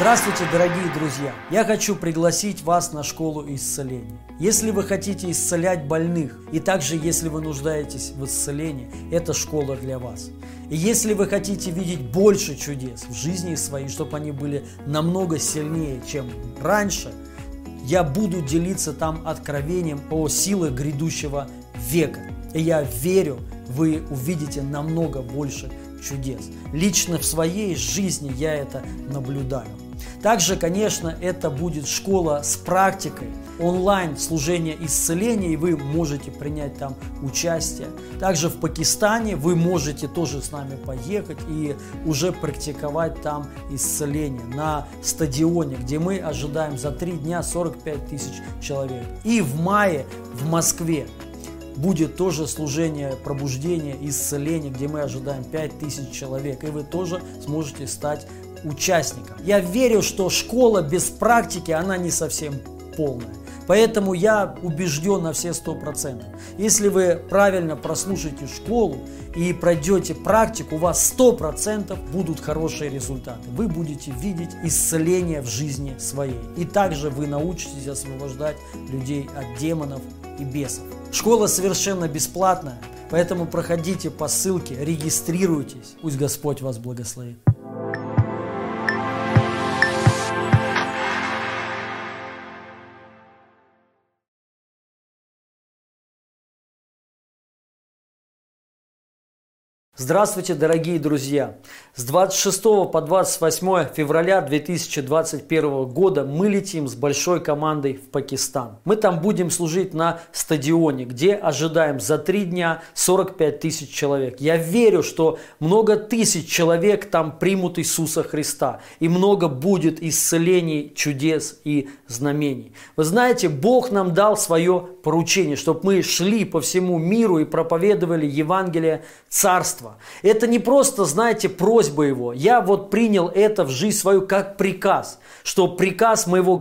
Здравствуйте, дорогие друзья! Я хочу пригласить вас на школу исцеления. Если вы хотите исцелять больных, и также если вы нуждаетесь в исцелении, это школа для вас. И если вы хотите видеть больше чудес в жизни своей, чтобы они были намного сильнее, чем раньше, я буду делиться там откровением о силах грядущего века. И я верю, вы увидите намного больше чудес. Лично в своей жизни я это наблюдаю. Также, конечно, это будет школа с практикой, онлайн служение исцеления, и вы можете принять там участие. Также в Пакистане вы можете тоже с нами поехать и уже практиковать там исцеление на стадионе, где мы ожидаем за три дня 45 тысяч человек. И в мае в Москве будет тоже служение пробуждения, исцеления, где мы ожидаем 5000 человек, и вы тоже сможете стать участником. Я верю, что школа без практики, она не совсем полная. Поэтому я убежден на все сто процентов. Если вы правильно прослушаете школу и пройдете практику, у вас сто процентов будут хорошие результаты. Вы будете видеть исцеление в жизни своей. И также вы научитесь освобождать людей от демонов и бесов. Школа совершенно бесплатная, поэтому проходите по ссылке, регистрируйтесь. Пусть Господь вас благословит. Здравствуйте, дорогие друзья! С 26 по 28 февраля 2021 года мы летим с большой командой в Пакистан. Мы там будем служить на стадионе, где ожидаем за три дня 45 тысяч человек. Я верю, что много тысяч человек там примут Иисуса Христа. И много будет исцелений, чудес и знамений. Вы знаете, Бог нам дал свое поручение, чтобы мы шли по всему миру и проповедовали Евангелие Царства молитва. Это не просто, знаете, просьба его. Я вот принял это в жизнь свою как приказ, что приказ моего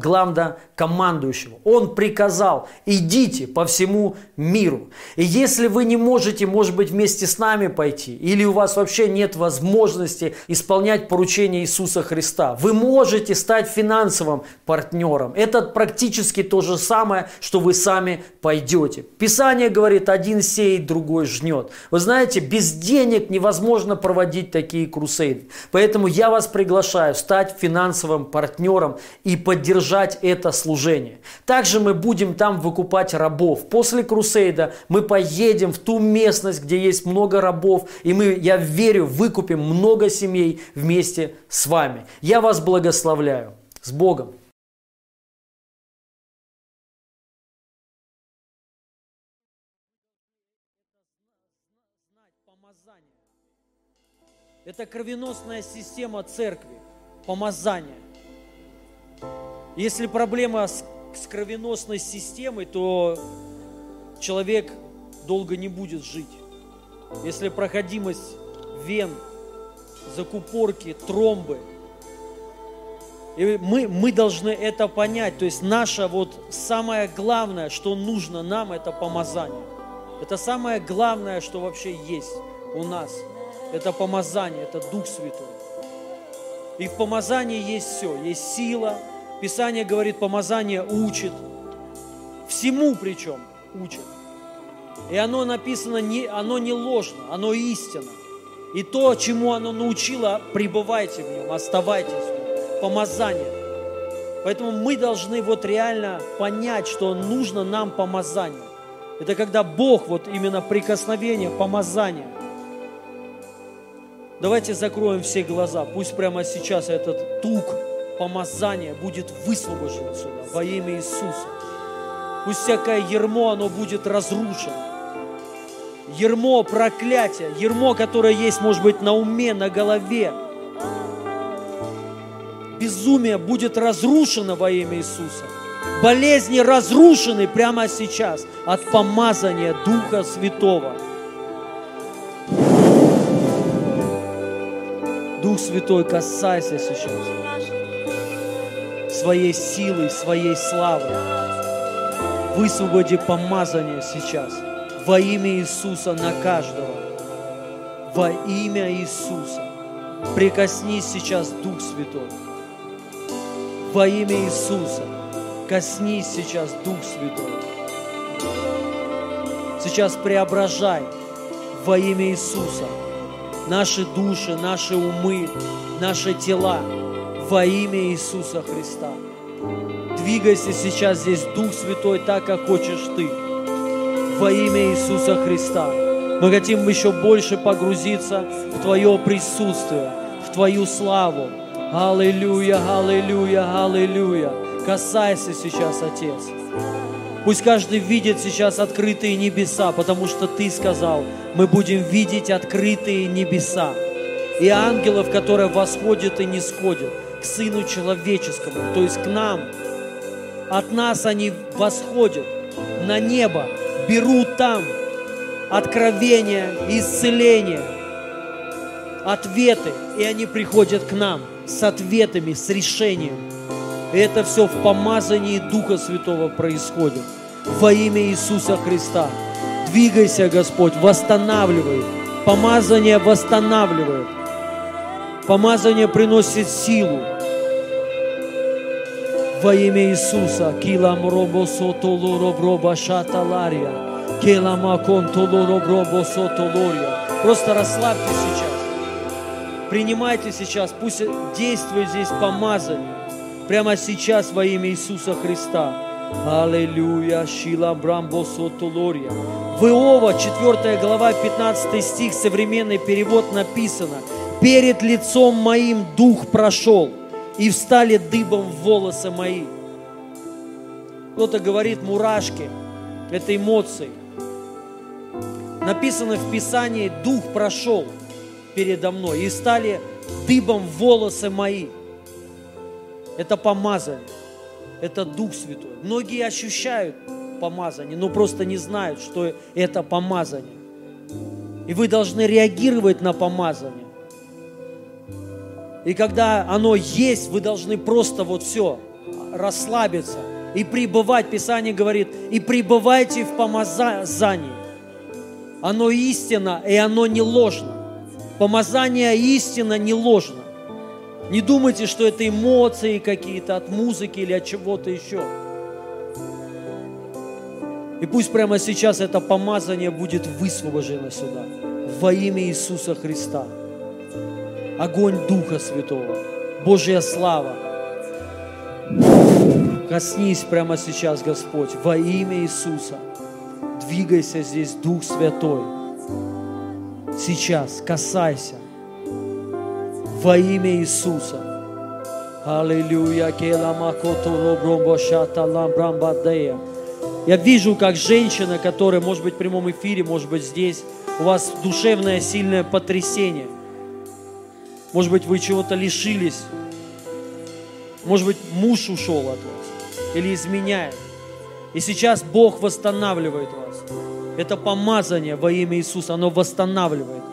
главнокомандующего. Он приказал, идите по всему миру. И если вы не можете, может быть, вместе с нами пойти, или у вас вообще нет возможности исполнять поручение Иисуса Христа, вы можете стать финансовым партнером. Это практически то же самое, что вы сами пойдете. Писание говорит, один сеет, другой жнет. Вы знаете, без денег невозможно проводить такие крусейды. Поэтому я вас приглашаю стать финансовым партнером и поддержать это служение. Также мы будем там выкупать рабов. После крусейда мы поедем в ту местность, где есть много рабов, и мы, я верю, выкупим много семей вместе с вами. Я вас благословляю. С Богом! Это кровеносная система церкви, помазание. Если проблема с, с кровеносной системой, то человек долго не будет жить. Если проходимость вен, закупорки, тромбы, и мы, мы должны это понять. То есть наше вот самое главное, что нужно нам, это помазание. Это самое главное, что вообще есть у нас. Это помазание, это Дух Святой. И в помазании есть все. Есть сила. Писание говорит, помазание учит. Всему причем учит. И оно написано, не, оно не ложно, оно истина. И то, чему оно научило, пребывайте в нем, оставайтесь в нем. Помазание. Поэтому мы должны вот реально понять, что нужно нам помазание. Это когда Бог, вот именно прикосновение, помазание. Давайте закроем все глаза. Пусть прямо сейчас этот тук помазания будет высвобожден отсюда во имя Иисуса. Пусть всякое ермо, оно будет разрушено. Ермо проклятия, ермо, которое есть, может быть, на уме, на голове. Безумие будет разрушено во имя Иисуса болезни разрушены прямо сейчас от помазания Духа Святого. Дух Святой, касайся сейчас своей силой, своей славой. Высвободи помазание сейчас во имя Иисуса на каждого. Во имя Иисуса. Прикоснись сейчас, Дух Святой. Во имя Иисуса. Коснись сейчас, Дух Святой. Сейчас преображай во имя Иисуса наши души, наши умы, наши тела во имя Иисуса Христа. Двигайся сейчас здесь, Дух Святой, так, как хочешь Ты. Во имя Иисуса Христа. Мы хотим еще больше погрузиться в Твое присутствие, в Твою славу. Аллилуйя, аллилуйя, аллилуйя. Касайся сейчас, Отец. Пусть каждый видит сейчас открытые небеса, потому что Ты сказал, мы будем видеть открытые небеса. И ангелов, которые восходят и не сходят к Сыну Человеческому, то есть к нам. От нас они восходят на небо, берут там откровения, исцеления, ответы, и они приходят к нам с ответами, с решением. И это все в помазании Духа Святого происходит. Во имя Иисуса Христа. Двигайся, Господь, восстанавливай. Помазание восстанавливает. Помазание приносит силу. Во имя Иисуса. Килам робо сотолу роброба шаталария. Келама контолу робробо сотолория. Просто расслабьтесь сейчас. Принимайте сейчас. Пусть действует здесь помазание. Прямо сейчас во имя Иисуса Христа. Аллилуйя, Шила Брамбо Сотолория. В Иова, 4 глава, 15 стих, современный перевод написано. «Перед лицом моим дух прошел, и встали дыбом волосы мои». Кто-то говорит мурашки, это эмоции. Написано в Писании, дух прошел передо мной, и стали дыбом волосы мои – это помазание, это Дух Святой. Многие ощущают помазание, но просто не знают, что это помазание. И вы должны реагировать на помазание. И когда оно есть, вы должны просто вот все, расслабиться и пребывать. Писание говорит, и пребывайте в помазании. Оно истинно, и оно не ложно. Помазание истинно, не ложно. Не думайте, что это эмоции какие-то от музыки или от чего-то еще. И пусть прямо сейчас это помазание будет высвобождено сюда. Во имя Иисуса Христа. Огонь Духа Святого. Божья слава. Коснись прямо сейчас, Господь, во имя Иисуса. Двигайся здесь, Дух Святой. Сейчас касайся во имя Иисуса. Аллилуйя. Я вижу, как женщина, которая, может быть, в прямом эфире, может быть, здесь, у вас душевное сильное потрясение. Может быть, вы чего-то лишились. Может быть, муж ушел от вас или изменяет. И сейчас Бог восстанавливает вас. Это помазание во имя Иисуса, оно восстанавливает.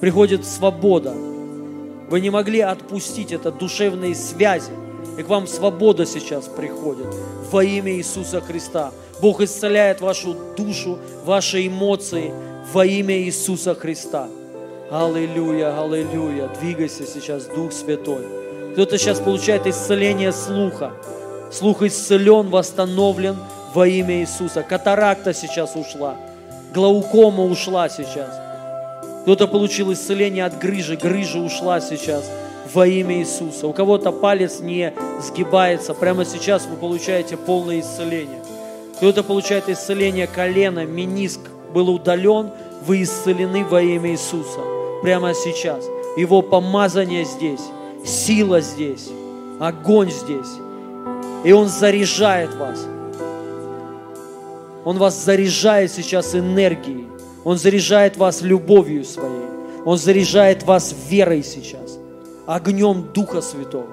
Приходит свобода. Вы не могли отпустить это душевные связи. И к вам свобода сейчас приходит во имя Иисуса Христа. Бог исцеляет вашу душу, ваши эмоции во имя Иисуса Христа. Аллилуйя, аллилуйя. Двигайся сейчас, Дух Святой. Кто-то сейчас получает исцеление слуха. Слух исцелен, восстановлен во имя Иисуса. Катаракта сейчас ушла. Глаукома ушла сейчас. Кто-то получил исцеление от грыжи, грыжа ушла сейчас во имя Иисуса. У кого-то палец не сгибается, прямо сейчас вы получаете полное исцеление. Кто-то получает исцеление колена, миниск был удален, вы исцелены во имя Иисуса. Прямо сейчас. Его помазание здесь, сила здесь, огонь здесь. И Он заряжает вас. Он вас заряжает сейчас энергией. Он заряжает вас любовью своей. Он заряжает вас верой сейчас, огнем Духа Святого.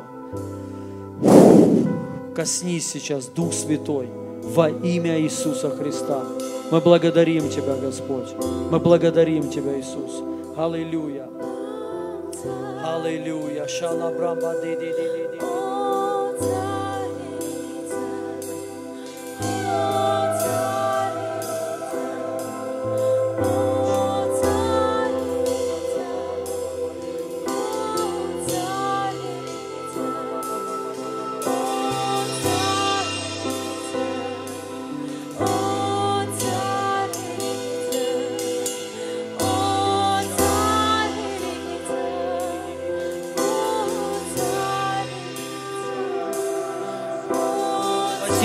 Коснись сейчас, Дух Святой, во имя Иисуса Христа. Мы благодарим Тебя, Господь. Мы благодарим Тебя, Иисус. Hallelujah. Hallelujah. Shalabramba di.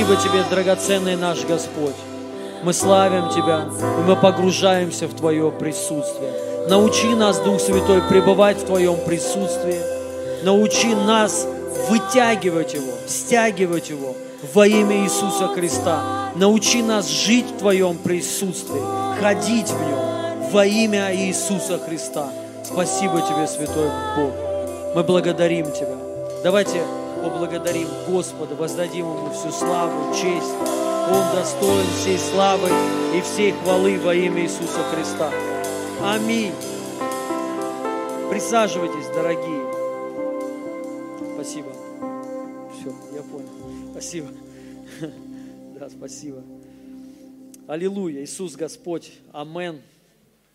Спасибо Тебе, драгоценный наш Господь. Мы славим Тебя, и мы погружаемся в Твое присутствие. Научи нас, Дух Святой, пребывать в Твоем присутствии. Научи нас вытягивать его, стягивать его во имя Иисуса Христа. Научи нас жить в Твоем присутствии, ходить в нем во имя Иисуса Христа. Спасибо Тебе, Святой Бог. Мы благодарим Тебя. Давайте поблагодарим Господа, воздадим Ему всю славу, честь. Он достоин всей славы и всей хвалы во имя Иисуса Христа. Аминь. Присаживайтесь, дорогие. Спасибо. Все, я понял. Спасибо. Да, спасибо. Аллилуйя. Иисус Господь. Амен.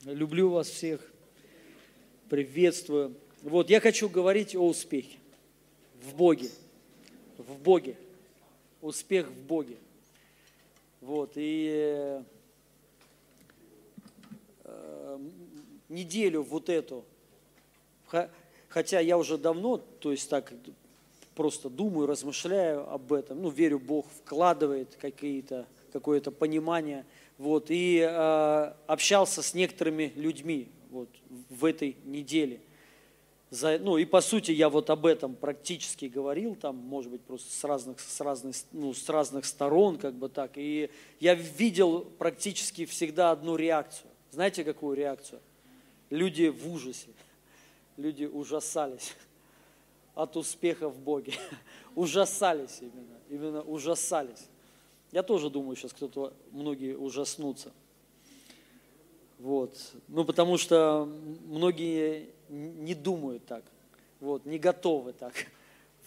Люблю вас всех. Приветствую. Вот, я хочу говорить о успехе в Боге. В Боге. Успех в Боге. Вот, и э, неделю вот эту, хотя я уже давно, то есть так просто думаю, размышляю об этом, ну, верю, Бог вкладывает какие-то, какое-то понимание, вот, и э, общался с некоторыми людьми вот, в этой неделе за, ну и по сути я вот об этом практически говорил, там, может быть, просто с разных, с разных, ну, с разных сторон, как бы так. И я видел практически всегда одну реакцию. Знаете, какую реакцию? Люди в ужасе, люди ужасались от успеха в Боге. Ужасались именно, именно ужасались. Я тоже думаю, сейчас кто-то, многие ужаснутся. Вот. Ну, потому что многие не думают так, вот, не готовы так.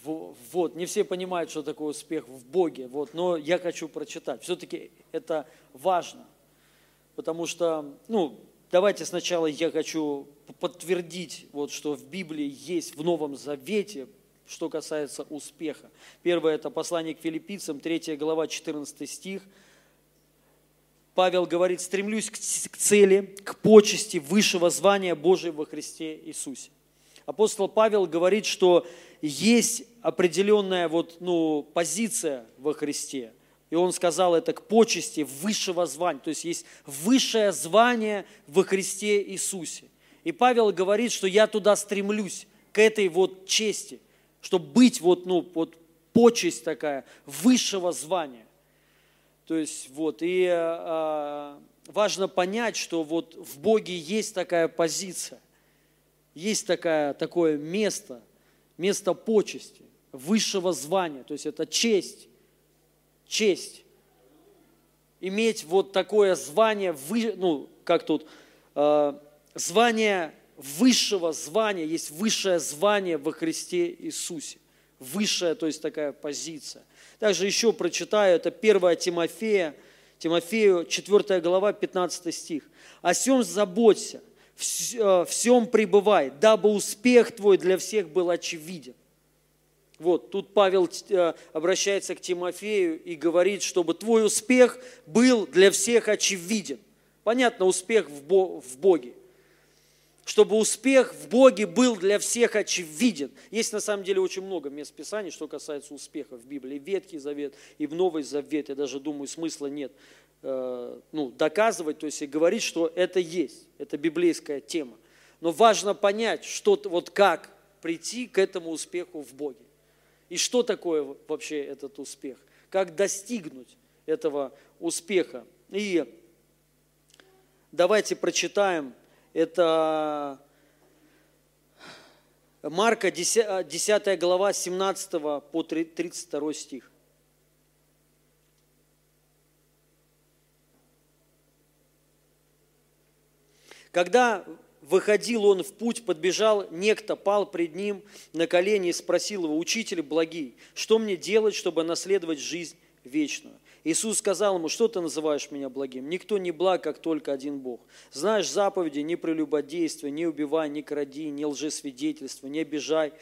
Вот, не все понимают, что такое успех в Боге, вот, но я хочу прочитать. Все-таки это важно, потому что, ну, давайте сначала я хочу подтвердить, вот, что в Библии есть в Новом Завете, что касается успеха. Первое – это послание к филиппийцам, 3 глава, 14 стих – Павел говорит, стремлюсь к цели, к почести высшего звания Божьего во Христе Иисусе. Апостол Павел говорит, что есть определенная вот, ну, позиция во Христе. И он сказал это к почести высшего звания. То есть есть высшее звание во Христе Иисусе. И Павел говорит, что я туда стремлюсь, к этой вот чести, чтобы быть вот, ну, вот почесть такая высшего звания. То есть вот, и э, важно понять, что вот в Боге есть такая позиция, есть такая, такое место, место почести, высшего звания, то есть это честь, честь. Иметь вот такое звание, вы, ну, как тут, э, звание высшего звания, есть высшее звание во Христе Иисусе. Высшая, то есть такая позиция. Также еще прочитаю, это 1 Тимофея, Тимофею 4 глава, 15 стих. «О сем заботься, всем пребывай, дабы успех твой для всех был очевиден». Вот, тут Павел э, обращается к Тимофею и говорит, чтобы твой успех был для всех очевиден. Понятно, успех в Боге чтобы успех в Боге был для всех очевиден. Есть на самом деле очень много мест Писаний, что касается успеха в Библии. Ветхий Завет, и в Новый Завет. Я даже думаю, смысла нет э, ну, доказывать, то есть и говорить, что это есть. Это библейская тема. Но важно понять, что, вот как прийти к этому успеху в Боге. И что такое вообще этот успех? Как достигнуть этого успеха? И давайте прочитаем это Марка 10, 10 глава 17 по 32 стих. Когда выходил он в путь, подбежал некто, пал пред ним на колени и спросил его, «Учитель благий, что мне делать, чтобы наследовать жизнь вечную?» Иисус сказал ему, что ты называешь меня благим? Никто не благ, как только один Бог. Знаешь заповеди, не прелюбодействуй, не убивай, не кради, не лжесвидетельствуй, не обижай,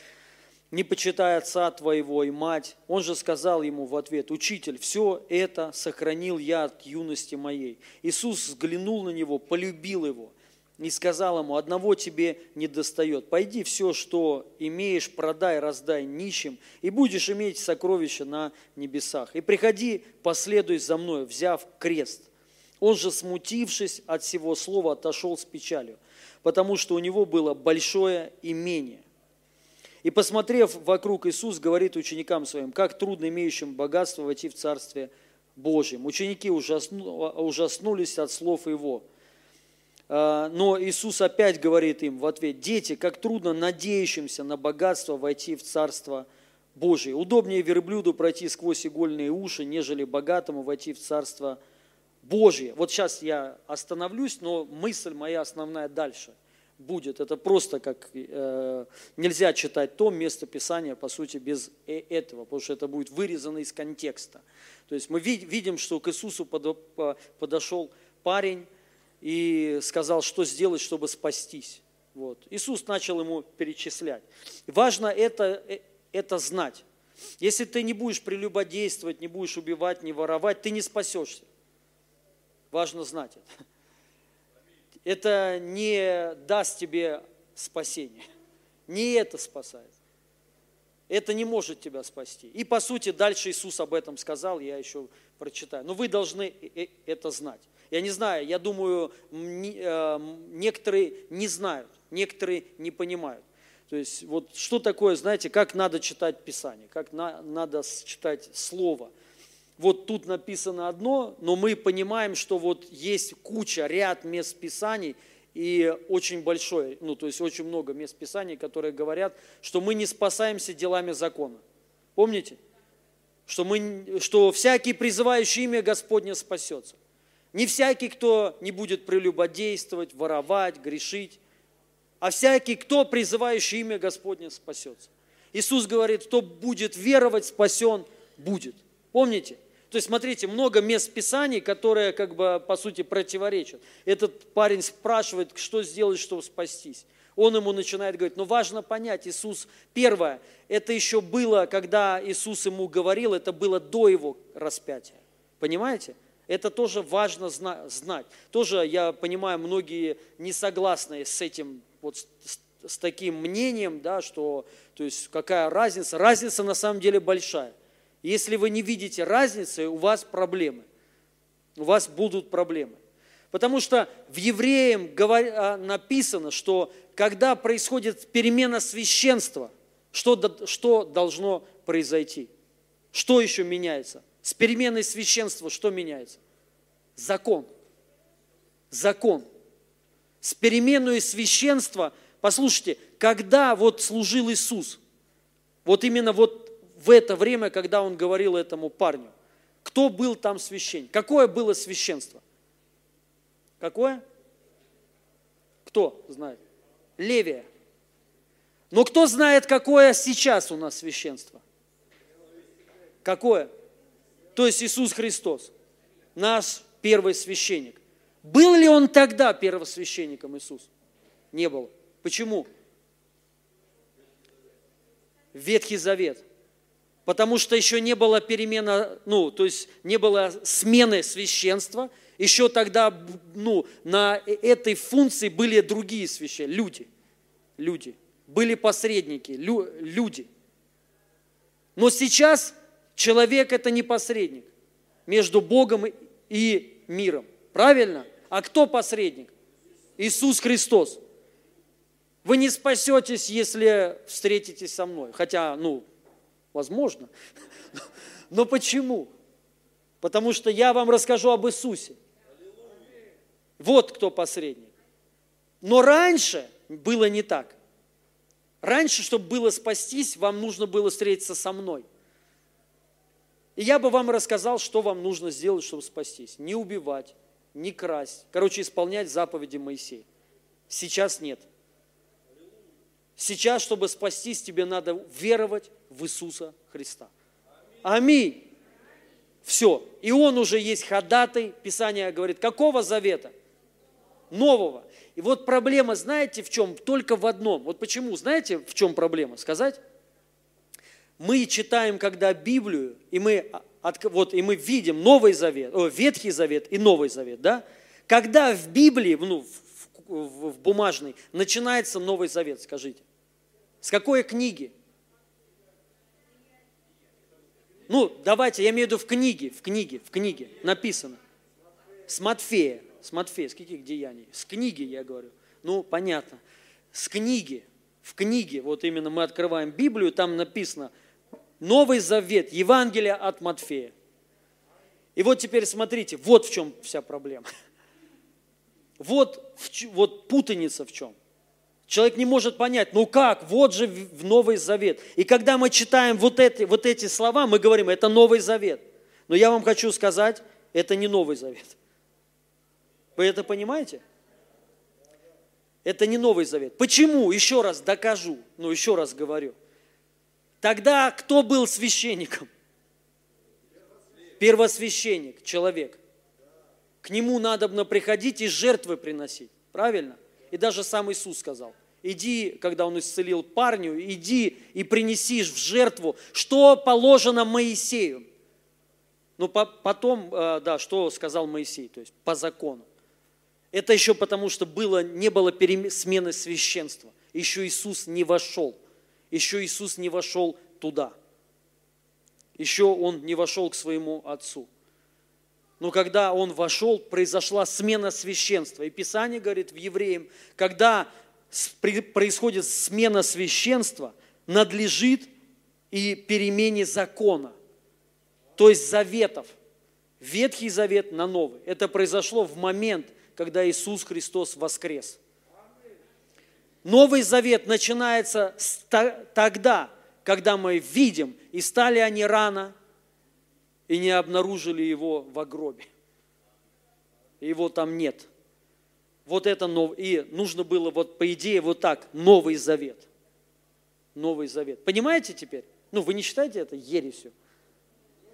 не почитай отца твоего и мать. Он же сказал ему в ответ, учитель, все это сохранил я от юности моей. Иисус взглянул на него, полюбил его и сказал ему, одного тебе не достает. Пойди все, что имеешь, продай, раздай нищим, и будешь иметь сокровища на небесах. И приходи, последуй за мной, взяв крест. Он же, смутившись от всего слова, отошел с печалью, потому что у него было большое имение. И посмотрев вокруг, Иисус говорит ученикам своим, как трудно имеющим богатство войти в Царствие Божьем. Ученики ужаснулись от слов Его – но Иисус опять говорит им в ответ, дети, как трудно надеющимся на богатство войти в Царство Божие. Удобнее верблюду пройти сквозь игольные уши, нежели богатому войти в Царство Божие. Вот сейчас я остановлюсь, но мысль моя основная дальше будет. Это просто как э, нельзя читать то место Писания, по сути, без э, этого, потому что это будет вырезано из контекста. То есть мы видим, что к Иисусу подошел парень, и сказал, что сделать, чтобы спастись. Вот. Иисус начал ему перечислять. Важно это, э, это знать. Если ты не будешь прелюбодействовать, не будешь убивать, не воровать, ты не спасешься. Важно знать это. Это не даст тебе спасение. Не это спасает. Это не может тебя спасти. И по сути дальше Иисус об этом сказал, я еще прочитаю. Но вы должны э, э, это знать. Я не знаю, я думаю, э, некоторые не знают, некоторые не понимают. То есть вот что такое, знаете, как надо читать Писание, как на, надо читать Слово. Вот тут написано одно, но мы понимаем, что вот есть куча, ряд мест Писаний, и очень большое, ну то есть очень много мест Писаний, которые говорят, что мы не спасаемся делами закона. Помните? Что, мы, что всякий призывающий имя Господне спасется. Не всякий, кто не будет прелюбодействовать, воровать, грешить, а всякий, кто призывающий имя Господне спасется. Иисус говорит, кто будет веровать, спасен будет. Помните? То есть, смотрите, много мест Писаний, которые, как бы, по сути, противоречат. Этот парень спрашивает, что сделать, чтобы спастись. Он ему начинает говорить, но важно понять, Иисус, первое, это еще было, когда Иисус ему говорил, это было до его распятия. Понимаете? Это тоже важно знать. Тоже, я понимаю, многие не согласны с этим, вот с, с таким мнением, да, что, то есть, какая разница? Разница на самом деле большая. Если вы не видите разницы, у вас проблемы. У вас будут проблемы. Потому что в Евреям а, написано, что когда происходит перемена священства, что, что должно произойти? Что еще меняется? С переменой священства что меняется? Закон. Закон. С переменой священства, послушайте, когда вот служил Иисус, вот именно вот в это время, когда он говорил этому парню, кто был там священник? Какое было священство? Какое? Кто знает? Левия. Но кто знает, какое сейчас у нас священство? Какое? То есть Иисус Христос, наш первый священник. Был ли он тогда первосвященником Иисус? Не был. Почему? Ветхий Завет. Потому что еще не было перемена, ну, то есть не было смены священства. Еще тогда, ну, на этой функции были другие священники, люди. Люди. Были посредники, лю, люди. Но сейчас Человек – это не посредник между Богом и миром. Правильно? А кто посредник? Иисус Христос. Вы не спасетесь, если встретитесь со мной. Хотя, ну, возможно. Но почему? Потому что я вам расскажу об Иисусе. Вот кто посредник. Но раньше было не так. Раньше, чтобы было спастись, вам нужно было встретиться со мной – и я бы вам рассказал, что вам нужно сделать, чтобы спастись. Не убивать, не красть. Короче, исполнять заповеди Моисея. Сейчас нет. Сейчас, чтобы спастись, тебе надо веровать в Иисуса Христа. Аминь. Все. И он уже есть ходатай. Писание говорит, какого завета? Нового. И вот проблема, знаете, в чем? Только в одном. Вот почему, знаете, в чем проблема? Сказать? Мы читаем, когда Библию, и мы, вот, и мы видим Новый Завет, о, Ветхий Завет и Новый Завет, да? Когда в Библии, ну, в, в бумажный, начинается Новый Завет, скажите. С какой книги? Ну, давайте, я имею в виду в книге, в книге, в книге написано. С Матфея, с Матфея, с каких деяний? С книги, я говорю. Ну, понятно. С книги, в книге, вот именно мы открываем Библию, там написано Новый Завет, Евангелие от Матфея. И вот теперь смотрите, вот в чем вся проблема. Вот, вот путаница в чем. Человек не может понять, ну как, вот же в Новый Завет. И когда мы читаем вот эти, вот эти слова, мы говорим, это Новый Завет. Но я вам хочу сказать, это не Новый Завет. Вы это понимаете? Это не Новый Завет. Почему? Еще раз докажу, ну еще раз говорю. Тогда кто был священником? Первосвященник, человек. К нему надо приходить и жертвы приносить. Правильно? И даже сам Иисус сказал, иди, когда он исцелил парню, иди и принесишь в жертву, что положено Моисею. Ну, потом, э, да, что сказал Моисей, то есть по закону. Это еще потому, что было, не было смены священства. Еще Иисус не вошел. Еще Иисус не вошел туда. Еще Он не вошел к своему Отцу. Но когда Он вошел, произошла смена священства. И Писание говорит в Евреям, когда происходит смена священства, надлежит и перемене закона, то есть заветов. Ветхий завет на новый. Это произошло в момент, когда Иисус Христос воскрес. Новый завет начинается тогда, когда мы видим, и стали они рано, и не обнаружили его в гробе. Его там нет. Вот это новый. И нужно было, вот по идее, вот так, Новый Завет. Новый Завет. Понимаете теперь? Ну, вы не считаете это ересью?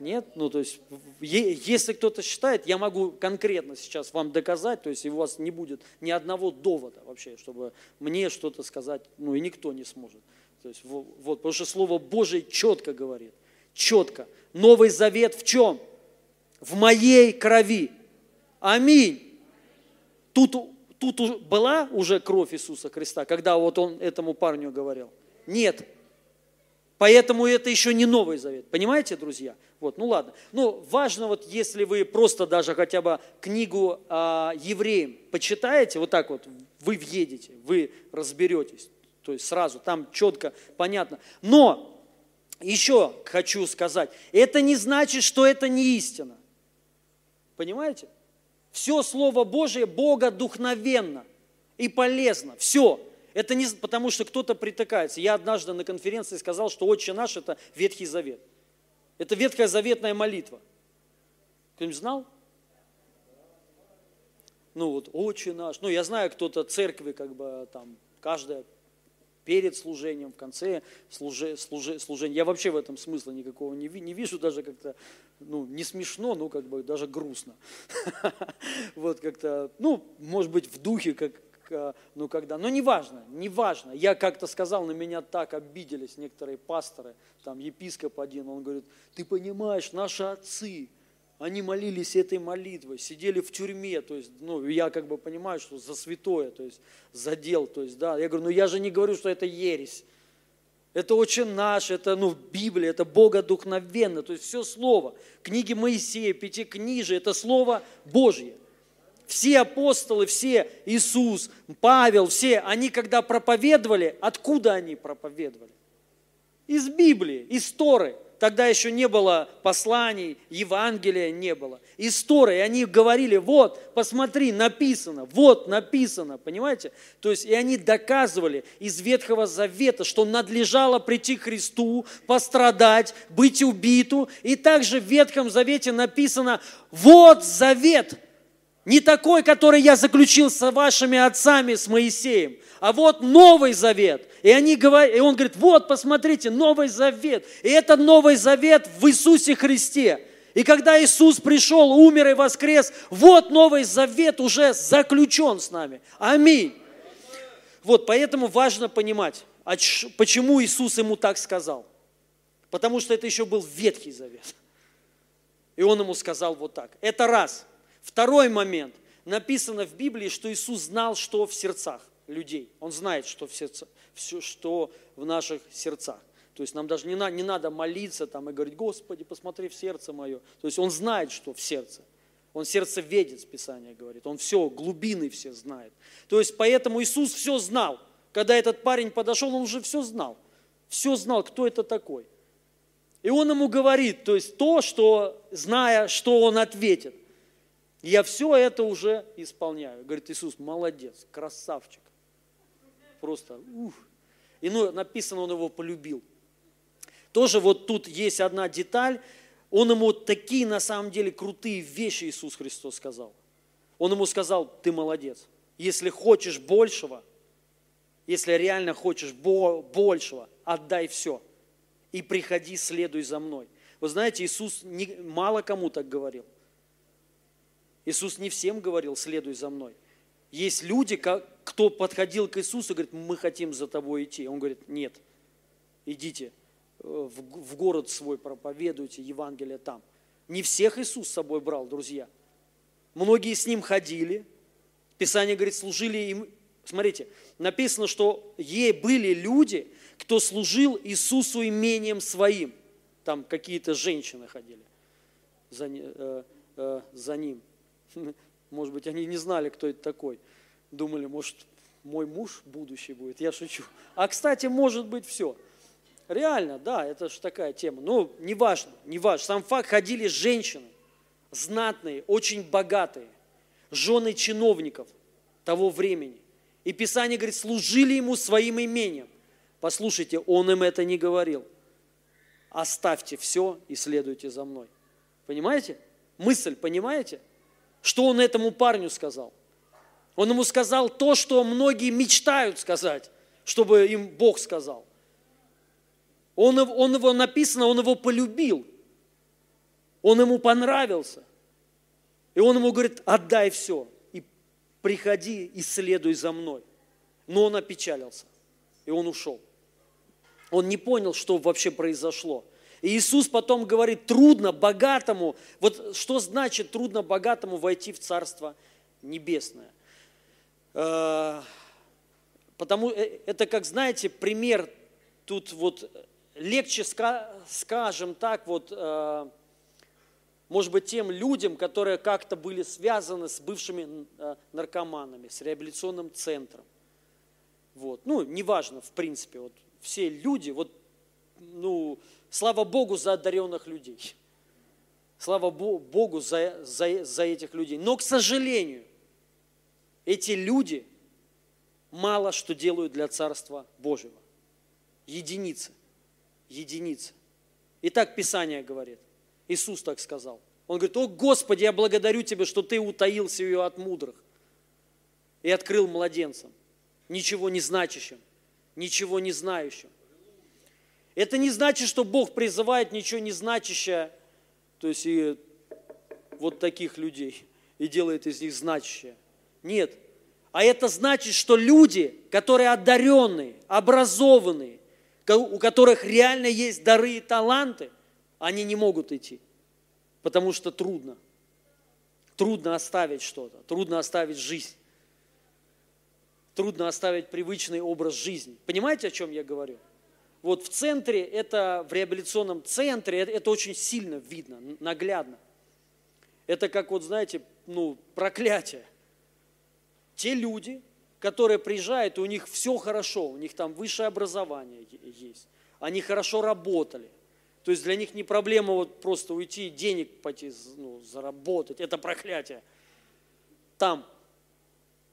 Нет? Ну, то есть, если кто-то считает, я могу конкретно сейчас вам доказать, то есть, и у вас не будет ни одного довода вообще, чтобы мне что-то сказать, ну, и никто не сможет. То есть, вот, потому что Слово Божие четко говорит, четко. Новый Завет в чем? В моей крови. Аминь. Тут, тут была уже кровь Иисуса Христа, когда вот он этому парню говорил? Нет. Поэтому это еще не Новый Завет. Понимаете, друзья? Вот, ну ладно. Ну, важно, вот если вы просто даже хотя бы книгу э, евреям почитаете, вот так вот, вы въедете, вы разберетесь. То есть сразу, там четко, понятно. Но еще хочу сказать, это не значит, что это не истина. Понимаете? Все Слово Божие Бога духновенно и полезно. Все. Это не потому, что кто-то притыкается. Я однажды на конференции сказал, что «Отче наш» – это Ветхий Завет. Это ветхая заветная молитва. Кто-нибудь знал? Ну вот, «Отче наш». Ну, я знаю, кто-то церкви, как бы там, каждая перед служением, в конце служи, служи, служения. Я вообще в этом смысла никакого не, не вижу, даже как-то, ну, не смешно, ну, как бы даже грустно. Вот как-то, ну, может быть, в духе, как, ну когда, но неважно, неважно. Я как-то сказал, на меня так обиделись некоторые пасторы, там епископ один, он говорит, ты понимаешь, наши отцы, они молились этой молитвой, сидели в тюрьме, то есть, ну, я как бы понимаю, что за святое, то есть, за дел, то есть, да, я говорю, ну, я же не говорю, что это ересь, это очень наш, это, ну, Библия, это Бога духновенно, то есть, все Слово, книги Моисея, Пятикнижие, это Слово Божье. Все апостолы, все, Иисус, Павел, все, они когда проповедовали, откуда они проповедовали? Из Библии, из Торы. Тогда еще не было посланий, Евангелия не было. Из Торы, и они говорили, вот, посмотри, написано, вот, написано, понимаете? То есть, и они доказывали из Ветхого Завета, что надлежало прийти к Христу, пострадать, быть убиту. И также в Ветхом Завете написано, вот завет, не такой, который я заключил с вашими отцами, с Моисеем, а вот Новый Завет. И, они говорят, и он говорит, вот, посмотрите, Новый Завет. И это Новый Завет в Иисусе Христе. И когда Иисус пришел, умер и воскрес, вот Новый Завет уже заключен с нами. Аминь. Вот, поэтому важно понимать, а почему Иисус ему так сказал. Потому что это еще был Ветхий Завет. И он ему сказал вот так. Это раз – Второй момент. написано в Библии, что Иисус знал, что в сердцах людей. Он знает, что в, сердце, все, что в наших сердцах. То есть нам даже не, на, не надо молиться там и говорить, Господи, посмотри в сердце мое. То есть он знает, что в сердце. Он сердце видит, Писание говорит. Он все, глубины все знает. То есть поэтому Иисус все знал. Когда этот парень подошел, он уже все знал. Все знал, кто это такой. И он ему говорит, то есть то, что, зная, что он ответит. Я все это уже исполняю. Говорит Иисус, молодец, красавчик. Просто, ух. И ну, написано, он его полюбил. Тоже вот тут есть одна деталь. Он ему такие на самом деле крутые вещи Иисус Христос сказал. Он ему сказал, ты молодец. Если хочешь большего, если реально хочешь большего, отдай все – и приходи, следуй за мной. Вы знаете, Иисус мало кому так говорил. Иисус не всем говорил, следуй за мной. Есть люди, кто подходил к Иисусу и говорит, мы хотим за тобой идти. Он говорит, нет, идите э, в город свой, проповедуйте Евангелие там. Не всех Иисус с собой брал, друзья. Многие с ним ходили. Писание говорит, служили им. Смотрите, написано, что ей были люди, кто служил Иисусу имением своим. Там какие-то женщины ходили за, э, э, за ним. Может быть, они не знали, кто это такой. Думали, может, мой муж будущий будет. Я шучу. А, кстати, может быть, все. Реально, да, это же такая тема. Но неважно, неважно. Сам факт, ходили женщины, знатные, очень богатые, жены чиновников того времени. И Писание говорит, служили ему своим имением. Послушайте, он им это не говорил. Оставьте все и следуйте за мной. Понимаете? Мысль, понимаете? Что он этому парню сказал? Он ему сказал то, что многие мечтают сказать, чтобы им Бог сказал. Он, он его написано, он его полюбил. Он ему понравился. И он ему говорит, отдай все и приходи и следуй за мной. Но он опечалился, и он ушел. Он не понял, что вообще произошло. И Иисус потом говорит, трудно богатому, вот что значит трудно богатому войти в Царство Небесное? Э, потому э, это, как знаете, пример, тут вот легче, скажем так, вот, э, может быть, тем людям, которые как-то были связаны с бывшими наркоманами, с реабилитационным центром. Вот. Ну, неважно, в принципе, вот все люди, вот, ну, слава Богу за одаренных людей. Слава Богу за, за, за этих людей. Но, к сожалению, эти люди мало что делают для Царства Божьего. Единицы. Единицы. И так Писание говорит. Иисус так сказал. Он говорит, о Господи, я благодарю Тебя, что Ты утаился ее от мудрых и открыл младенцам, ничего не значащим ничего не знающим. Это не значит, что Бог призывает ничего не значащее, то есть и вот таких людей, и делает из них значащее. Нет. А это значит, что люди, которые одаренные, образованные, у которых реально есть дары и таланты, они не могут идти, потому что трудно. Трудно оставить что-то, трудно оставить жизнь трудно оставить привычный образ жизни. Понимаете, о чем я говорю? Вот в центре, это в реабилитационном центре, это, это очень сильно видно, наглядно. Это как вот, знаете, ну, проклятие. Те люди, которые приезжают, у них все хорошо, у них там высшее образование есть, они хорошо работали. То есть для них не проблема вот просто уйти, денег пойти ну, заработать, это проклятие. Там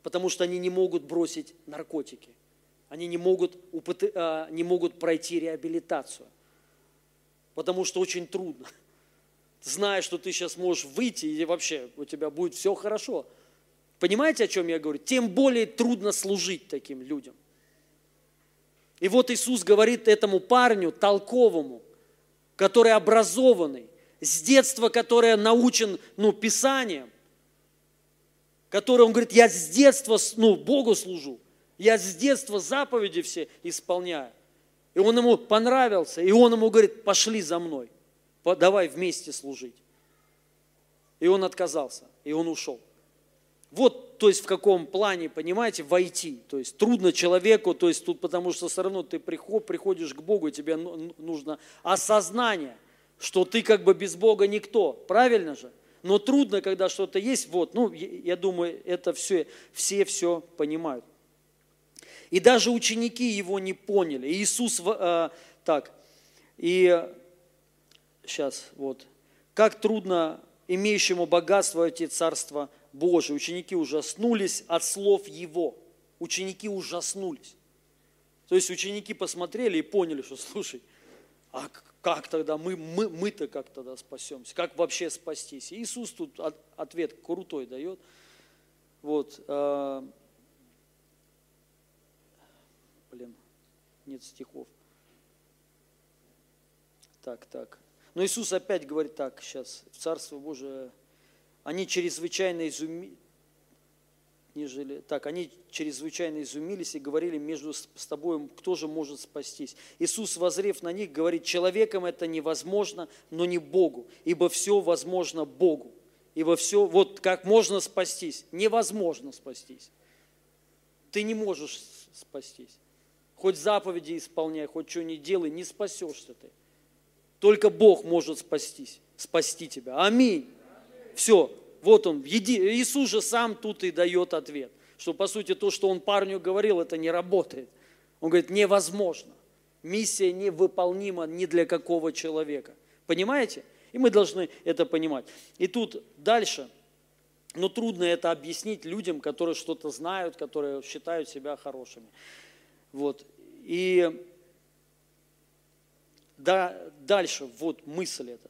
потому что они не могут бросить наркотики. Они не могут, а, не могут пройти реабилитацию, потому что очень трудно. Зная, что ты сейчас можешь выйти, и вообще у тебя будет все хорошо. Понимаете, о чем я говорю? Тем более трудно служить таким людям. И вот Иисус говорит этому парню, толковому, который образованный, с детства, который научен ну, Писанием – который, он говорит, я с детства ну, Богу служу, я с детства заповеди все исполняю. И он ему понравился, и он ему говорит, пошли за мной, давай вместе служить. И он отказался, и он ушел. Вот, то есть в каком плане, понимаете, войти. То есть трудно человеку, то есть тут потому что все равно ты приходишь к Богу, тебе ну, нужно осознание, что ты как бы без Бога никто. Правильно же? Но трудно, когда что-то есть. Вот, ну, я думаю, это все, все все понимают. И даже ученики его не поняли. Иисус, э, так, и сейчас, вот, как трудно имеющему богатство войти Царство Божие. Ученики ужаснулись от слов Его. Ученики ужаснулись. То есть ученики посмотрели и поняли, что, слушай, а как тогда мы, мы, мы-то как тогда спасемся? Как вообще спастись? Иисус тут ответ крутой дает. Вот. Э, блин, нет стихов. Так, так. Но Иисус опять говорит так, сейчас, в Царство Божие, они чрезвычайно изумились, нежели, так, они чрезвычайно изумились и говорили между с тобой, кто же может спастись. Иисус, возрев на них, говорит, человеком это невозможно, но не Богу, ибо все возможно Богу. Ибо все, вот как можно спастись, невозможно спастись. Ты не можешь спастись. Хоть заповеди исполняй, хоть что ни делай, не спасешься ты. Только Бог может спастись, спасти тебя. Аминь. Все, вот он, Иисус же сам тут и дает ответ, что по сути то, что он парню говорил, это не работает. Он говорит, невозможно. Миссия невыполнима ни для какого человека. Понимаете? И мы должны это понимать. И тут дальше, но трудно это объяснить людям, которые что-то знают, которые считают себя хорошими. Вот. И да, дальше, вот мысль эта.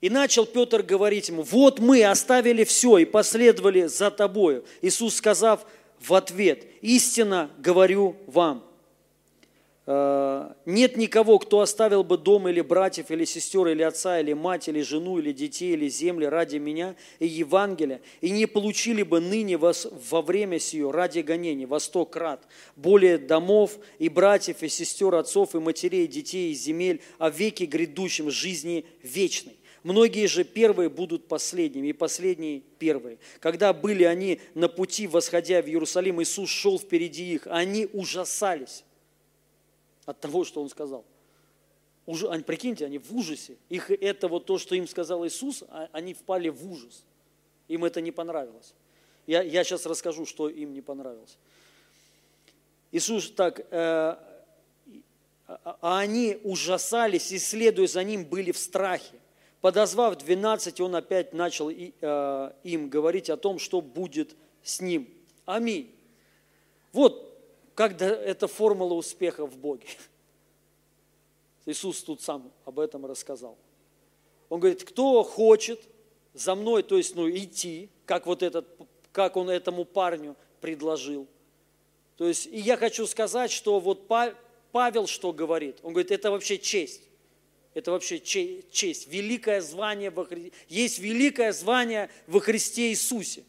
И начал Петр говорить ему, вот мы оставили все и последовали за тобою. Иисус сказав в ответ, истинно говорю вам, нет никого, кто оставил бы дом или братьев, или сестер, или отца, или мать, или жену, или детей, или земли ради меня и Евангелия, и не получили бы ныне вас во время сие ради гонений во сто крат более домов и братьев, и сестер, отцов, и матерей, детей, и земель, о веке грядущем жизни вечной. Многие же первые будут последними, и последние первые. Когда были они на пути, восходя в Иерусалим, Иисус шел впереди их, они ужасались от того, что он сказал. Уже, они, прикиньте, они в ужасе. Их это вот то, что им сказал Иисус, а, они впали в ужас. Им это не понравилось. Я, я сейчас расскажу, что им не понравилось. Иисус так, э, а, а они ужасались и, следуя за ним, были в страхе. Подозвав 12, он опять начал и, э, им говорить о том, что будет с ним. Аминь. Вот как это формула успеха в Боге. Иисус тут сам об этом рассказал. Он говорит, кто хочет за мной, то есть ну, идти, как вот этот, как он этому парню предложил. То есть, и я хочу сказать, что вот Павел что говорит? Он говорит, это вообще честь. Это вообще честь, великое звание во Христе. Есть великое звание во Христе Иисусе.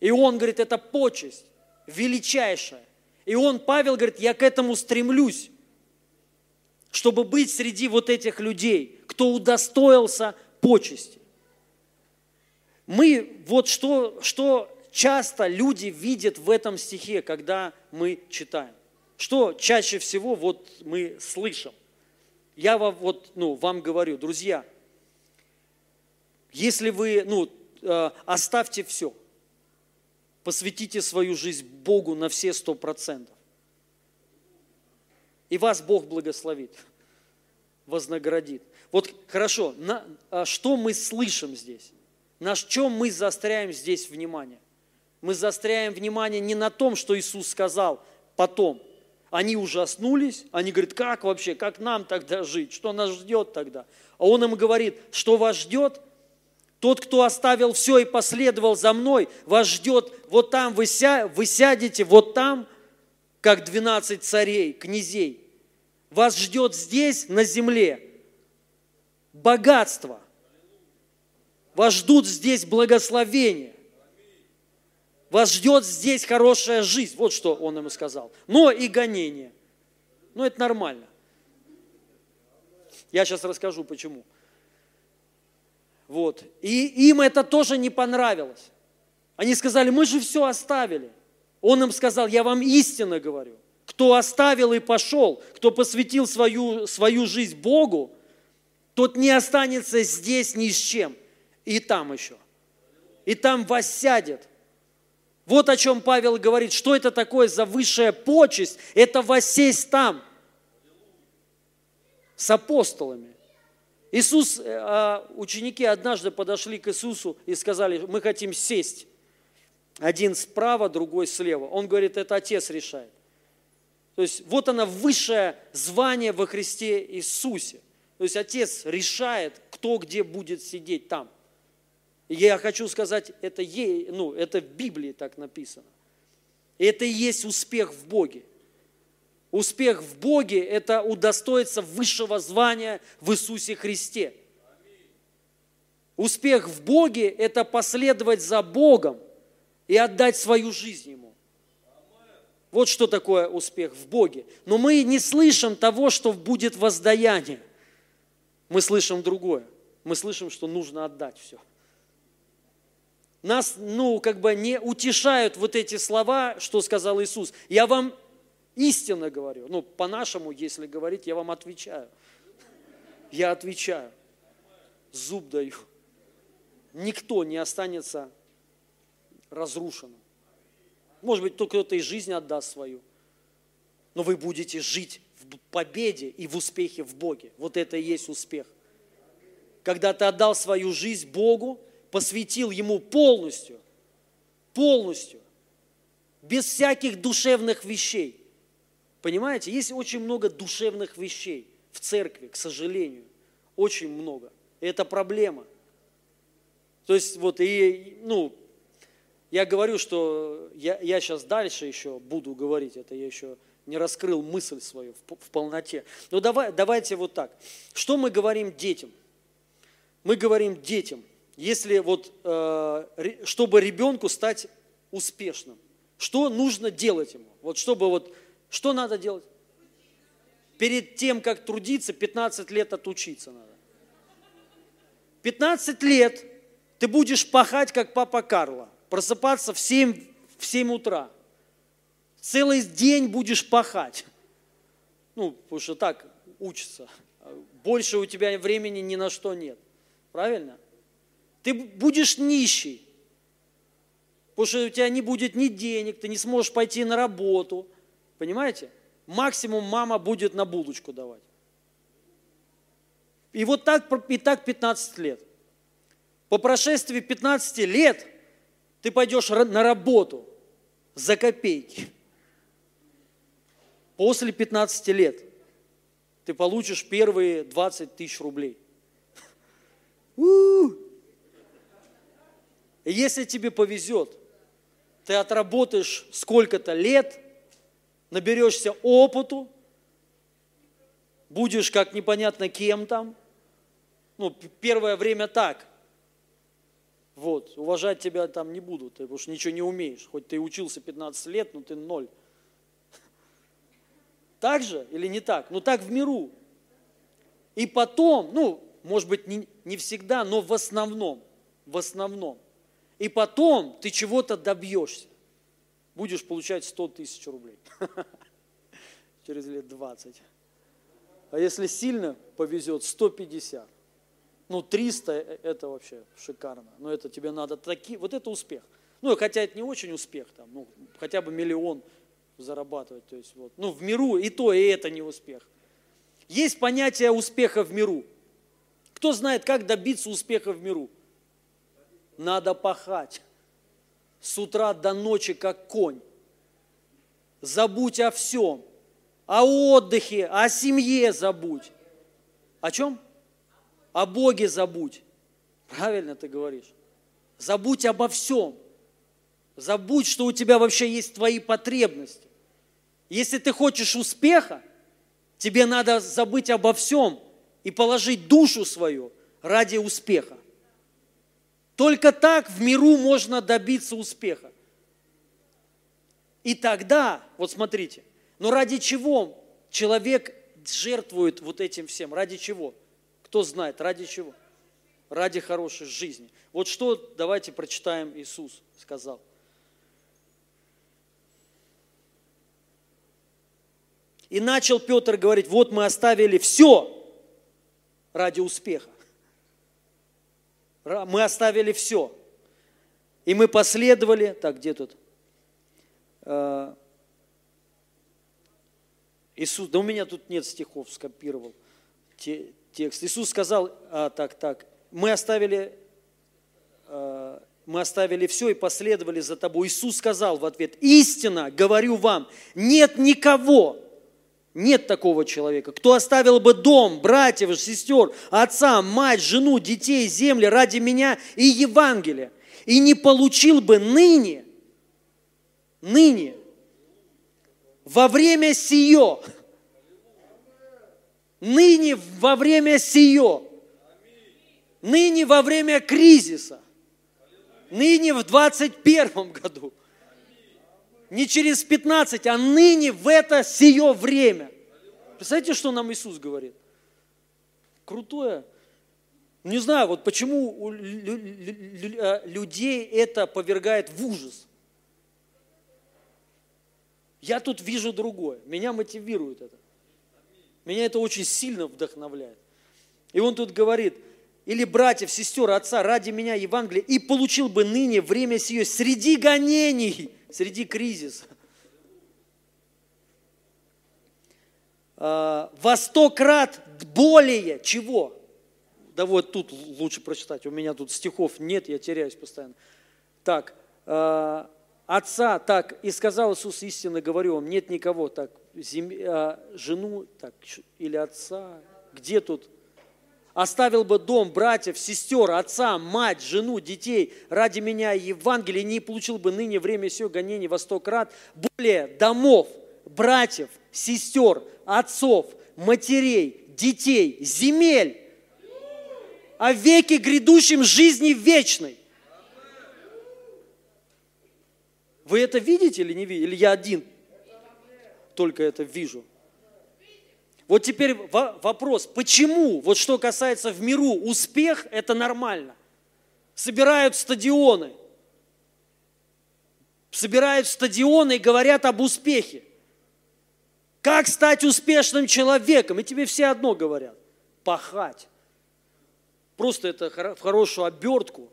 И он говорит, это почесть, величайшая. И он, Павел, говорит, я к этому стремлюсь, чтобы быть среди вот этих людей, кто удостоился почести. Мы, вот что, что часто люди видят в этом стихе, когда мы читаем. Что чаще всего вот мы слышим. Я вам, вот, ну, вам говорю, друзья, если вы, ну, э, оставьте все – Посвятите свою жизнь Богу на все сто процентов. И вас Бог благословит, вознаградит. Вот хорошо, на, а что мы слышим здесь? На чем мы заостряем здесь внимание? Мы заостряем внимание не на том, что Иисус сказал потом. Они ужаснулись, они говорят, как вообще, как нам тогда жить, что нас ждет тогда? А Он им говорит, что вас ждет – тот, кто оставил все и последовал за мной, вас ждет вот там, вы, ся, вы сядете вот там, как 12 царей, князей. Вас ждет здесь, на земле, богатство. Вас ждут здесь благословения. Вас ждет здесь хорошая жизнь. Вот что он ему сказал. Но и гонение. Но это нормально. Я сейчас расскажу, почему. Вот. И им это тоже не понравилось. Они сказали, мы же все оставили. Он им сказал, я вам истинно говорю. Кто оставил и пошел, кто посвятил свою, свою жизнь Богу, тот не останется здесь ни с чем. И там еще. И там воссядет. Вот о чем Павел говорит. Что это такое за высшая почесть? Это воссесть там. С апостолами. Иисус, э, а, ученики однажды подошли к Иисусу и сказали, мы хотим сесть. Один справа, другой слева. Он говорит, это Отец решает. То есть вот она высшее звание во Христе Иисусе. То есть Отец решает, кто где будет сидеть там. Я хочу сказать, это, е, ну, это в Библии так написано. И это и есть успех в Боге. Успех в Боге – это удостоиться высшего звания в Иисусе Христе. Успех в Боге – это последовать за Богом и отдать свою жизнь Ему. Вот что такое успех в Боге. Но мы не слышим того, что будет воздаяние. Мы слышим другое. Мы слышим, что нужно отдать все. Нас, ну, как бы не утешают вот эти слова, что сказал Иисус. Я вам истинно говорю. Ну, по-нашему, если говорить, я вам отвечаю. Я отвечаю. Зуб даю. Никто не останется разрушенным. Может быть, только кто-то и жизнь отдаст свою. Но вы будете жить в победе и в успехе в Боге. Вот это и есть успех. Когда ты отдал свою жизнь Богу, посвятил Ему полностью, полностью, без всяких душевных вещей. Понимаете, есть очень много душевных вещей в церкви, к сожалению. Очень много. И это проблема. То есть вот и, ну, я говорю, что я, я сейчас дальше еще буду говорить, это я еще не раскрыл мысль свою в, в полноте. Но давай, давайте вот так. Что мы говорим детям? Мы говорим детям, если вот, э, чтобы ребенку стать успешным, что нужно делать ему? Вот чтобы вот, что надо делать? Перед тем, как трудиться, 15 лет отучиться надо. 15 лет ты будешь пахать, как папа Карло просыпаться в 7, в 7 утра. Целый день будешь пахать. Ну, потому что так учится. Больше у тебя времени ни на что нет. Правильно? Ты будешь нищий. Потому что у тебя не будет ни денег, ты не сможешь пойти на работу. Понимаете? Максимум мама будет на булочку давать. И вот так, и так 15 лет. По прошествии 15 лет – ты пойдешь на работу за копейки. После 15 лет ты получишь первые 20 тысяч рублей. И если тебе повезет, ты отработаешь сколько-то лет, наберешься опыту, будешь как непонятно кем там. Ну, первое время так – вот, уважать тебя там не будут, потому что ничего не умеешь. Хоть ты учился 15 лет, но ты ноль. Так же или не так? Ну так в миру. И потом, ну, может быть, не, не всегда, но в основном, в основном. И потом ты чего-то добьешься. Будешь получать 100 тысяч рублей. Через лет 20. А если сильно повезет, 150. Ну, 300 – это вообще шикарно. Но это тебе надо такие, вот это успех. Ну, хотя это не очень успех, там, ну, хотя бы миллион зарабатывать. То есть, вот. Ну, в миру и то, и это не успех. Есть понятие успеха в миру. Кто знает, как добиться успеха в миру? Надо пахать. С утра до ночи, как конь. Забудь о всем. О отдыхе, о семье забудь. О чем? о Боге забудь. Правильно ты говоришь. Забудь обо всем. Забудь, что у тебя вообще есть твои потребности. Если ты хочешь успеха, тебе надо забыть обо всем и положить душу свою ради успеха. Только так в миру можно добиться успеха. И тогда, вот смотрите, но ради чего человек жертвует вот этим всем? Ради чего? Кто знает, ради чего? ради хорошей жизни. Вот что давайте прочитаем Иисус сказал. И начал Петр говорить, вот мы оставили все ради успеха. Мы оставили все. И мы последовали, так, где тут? А, Иисус, да у меня тут нет стихов, скопировал текст. Иисус сказал, а, так, так, мы оставили, а, мы оставили все и последовали за тобой. Иисус сказал в ответ, истина, говорю вам, нет никого, нет такого человека, кто оставил бы дом, братьев, сестер, отца, мать, жену, детей, земли ради меня и Евангелия, и не получил бы ныне, ныне, во время сие, ныне во время сие, ныне во время кризиса, ныне в 21 году – не через 15, а ныне в это сие время. Представляете, что нам Иисус говорит? Крутое. Не знаю, вот почему у э, людей это повергает в ужас. Я тут вижу другое. Меня мотивирует это. Меня это очень сильно вдохновляет. И он тут говорит, или братьев, сестер, отца, ради меня Евангелие, и получил бы ныне время сие среди гонений, среди кризиса. А, во сто крат более чего? Да вот тут лучше прочитать, у меня тут стихов нет, я теряюсь постоянно. Так, а, отца, так, и сказал Иисус истинно, говорю вам, нет никого, так, зем... А, жену, так, или отца, где тут? Оставил бы дом, братьев, сестер, отца, мать, жену, детей ради меня и Евангелия, не получил бы ныне время все гонений во сто крат, более домов, братьев, сестер, отцов, матерей, детей, земель, о веке грядущем жизни вечной. Вы это видите или не видите? Или я один только это вижу? Вот теперь вопрос, почему, вот что касается в миру, успех – это нормально. Собирают стадионы, собирают стадионы и говорят об успехе. Как стать успешным человеком? И тебе все одно говорят – пахать. Просто это в хорошую обертку.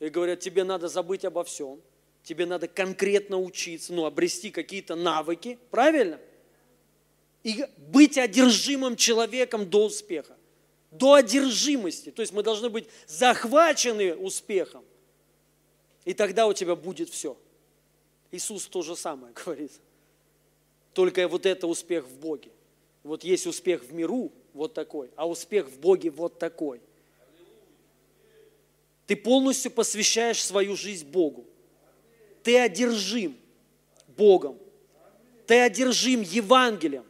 И говорят, тебе надо забыть обо всем, тебе надо конкретно учиться, ну, обрести какие-то навыки, правильно? И быть одержимым человеком до успеха. До одержимости. То есть мы должны быть захвачены успехом. И тогда у тебя будет все. Иисус то же самое говорит. Только вот это успех в Боге. Вот есть успех в миру, вот такой, а успех в Боге вот такой. Ты полностью посвящаешь свою жизнь Богу. Ты одержим Богом. Ты одержим Евангелием.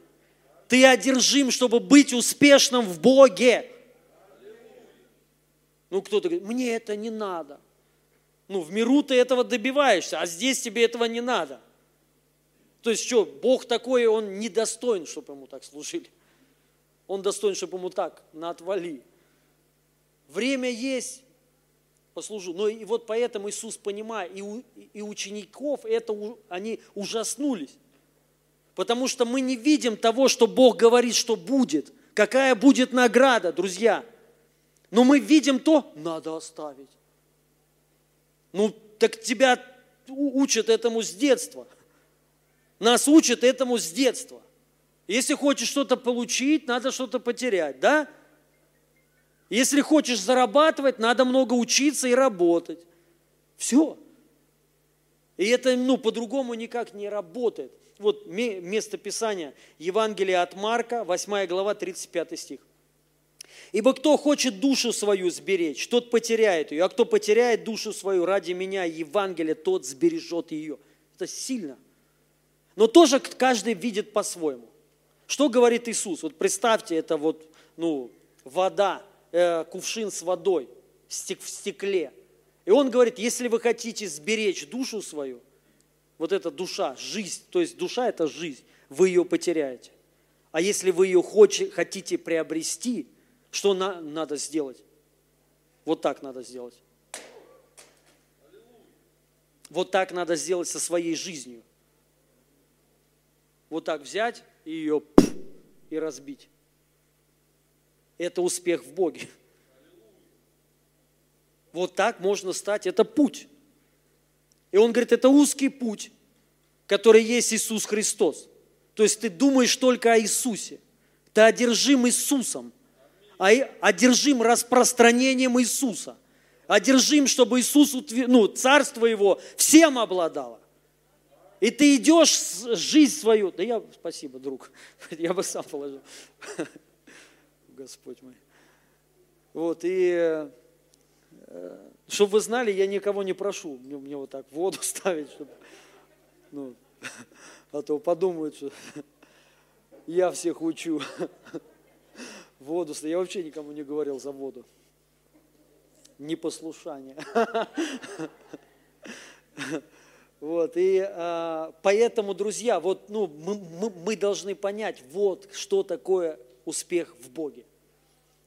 Ты одержим, чтобы быть успешным в Боге. Ну, кто-то говорит, мне это не надо. Ну, в миру ты этого добиваешься, а здесь тебе этого не надо. То есть что, Бог такой, он недостоин, чтобы ему так служили. Он достоин, чтобы ему так, на отвали. Время есть, послужу. Но и вот поэтому Иисус, понимая, и, у, и учеников, это, они ужаснулись. Потому что мы не видим того, что Бог говорит, что будет. Какая будет награда, друзья. Но мы видим то, надо оставить. Ну, так тебя учат этому с детства. Нас учат этому с детства. Если хочешь что-то получить, надо что-то потерять, да? Если хочешь зарабатывать, надо много учиться и работать. Все. И это, ну, по-другому никак не работает вот место Писания, Евангелие от Марка, 8 глава, 35 стих. Ибо кто хочет душу свою сберечь, тот потеряет ее, а кто потеряет душу свою ради меня, Евангелие, тот сбережет ее. Это сильно. Но тоже каждый видит по-своему. Что говорит Иисус? Вот представьте, это вот, ну, вода, э, кувшин с водой в стекле. И он говорит, если вы хотите сберечь душу свою, вот эта душа, жизнь, то есть душа – это жизнь, вы ее потеряете. А если вы ее хотите приобрести, что на, надо сделать? Вот так надо сделать. Вот так надо сделать со своей жизнью. Вот так взять и ее и разбить. Это успех в Боге. Вот так можно стать, это путь. И он говорит, это узкий путь, который есть Иисус Христос. То есть ты думаешь только о Иисусе. Ты одержим Иисусом, а одержим распространением Иисуса. Одержим, чтобы Иисус, ну, царство Его всем обладало. И ты идешь жизнь свою. Да я, спасибо, друг, я бы сам положил. Господь мой. Вот, и э, чтобы вы знали, я никого не прошу мне, мне вот так воду ставить, чтобы, ну, а то подумают, что я всех учу. Воду, я вообще никому не говорил за воду. Непослушание. Вот, и а, поэтому, друзья, вот, ну, мы, мы, мы должны понять, вот что такое успех в Боге.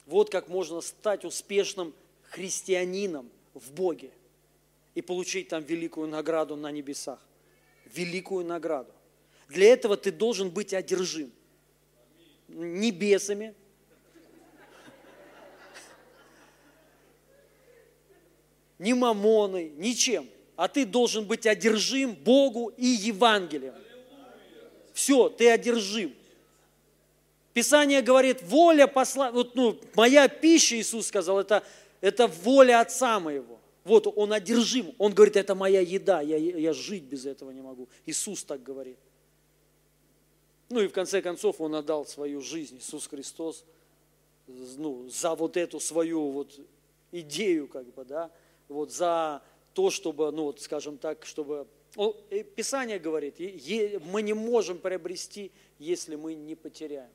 Вот как можно стать успешным христианином в Боге и получить там великую награду на небесах. Великую награду. Для этого ты должен быть одержим. Небесами, ни мамоной, ничем а ты должен быть одержим Богу и Евангелием. Все, ты одержим. Писание говорит, воля посла... Вот, ну, моя пища, Иисус сказал, это, это воля Отца моего. Вот он одержим. Он говорит, это моя еда, я, я жить без этого не могу. Иисус так говорит. Ну и в конце концов он отдал свою жизнь, Иисус Христос, ну, за вот эту свою вот идею, как бы, да, вот за то, чтобы, ну вот, скажем так, чтобы... Писание говорит, мы не можем приобрести, если мы не потеряем.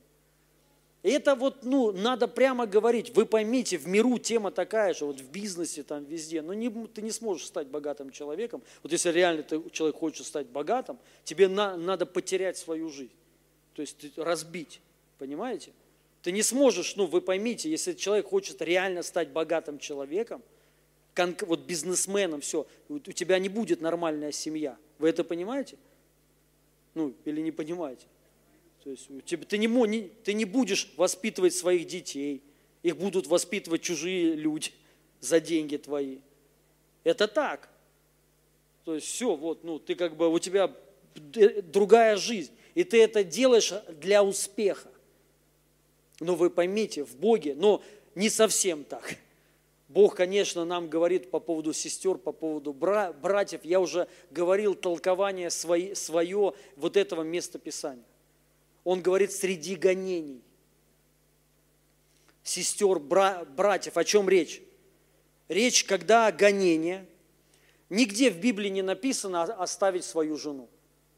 Это вот, ну, надо прямо говорить. Вы поймите, в миру тема такая же, вот в бизнесе, там, везде. Но не, ты не сможешь стать богатым человеком. Вот если реально ты, человек хочет стать богатым, тебе на, надо потерять свою жизнь. То есть разбить, понимаете? Ты не сможешь, ну, вы поймите, если человек хочет реально стать богатым человеком, вот бизнесменом, все, у тебя не будет нормальная семья. Вы это понимаете? Ну, или не понимаете? То есть ты, не, ты не будешь воспитывать своих детей, их будут воспитывать чужие люди за деньги твои. Это так. То есть все, вот, ну, ты как бы, у тебя другая жизнь, и ты это делаешь для успеха. Но вы поймите, в Боге, но не совсем так. Бог, конечно, нам говорит по поводу сестер, по поводу бра- братьев. Я уже говорил толкование свое, свое вот этого места Писания. Он говорит среди гонений. Сестер, бра- братьев, о чем речь? Речь, когда гонение, нигде в Библии не написано оставить свою жену,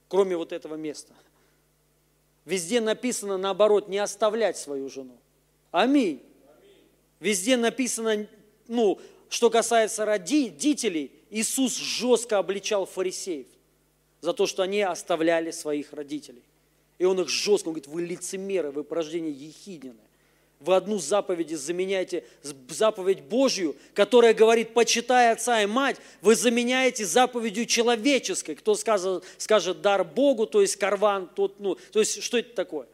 кроме вот этого места. Везде написано наоборот, не оставлять свою жену. Аминь. Везде написано ну, что касается родителей, Иисус жестко обличал фарисеев за то, что они оставляли своих родителей. И он их жестко, он говорит, вы лицемеры, вы порождение ехиднины. Вы одну заповедь заменяете заповедь Божью, которая говорит, почитай отца и мать, вы заменяете заповедью человеческой. Кто скажет, скажет дар Богу, то есть карван, тот, ну, то есть что это такое?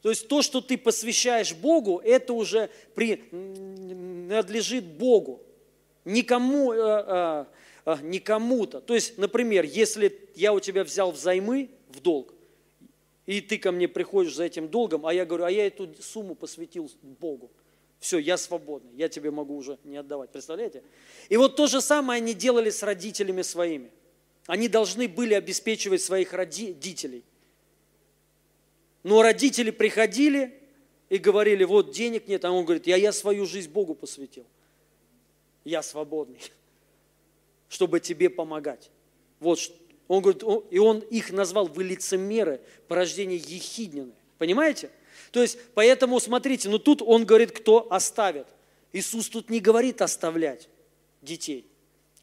То есть то, что ты посвящаешь Богу, это уже принадлежит Богу. Никому, э, э, э, не кому-то. То есть, например, если я у тебя взял взаймы в долг, и ты ко мне приходишь за этим долгом, а я говорю, а я эту сумму посвятил Богу. Все, я свободный, я тебе могу уже не отдавать. Представляете? И вот то же самое они делали с родителями своими. Они должны были обеспечивать своих родителей. Но родители приходили и говорили, вот денег нет, а он говорит, я, я свою жизнь Богу посвятил. Я свободный, чтобы тебе помогать. Вот, он говорит, и он их назвал вы лицемеры, порождение ехиднины. Понимаете? То есть, поэтому смотрите, ну тут он говорит, кто оставит. Иисус тут не говорит оставлять детей,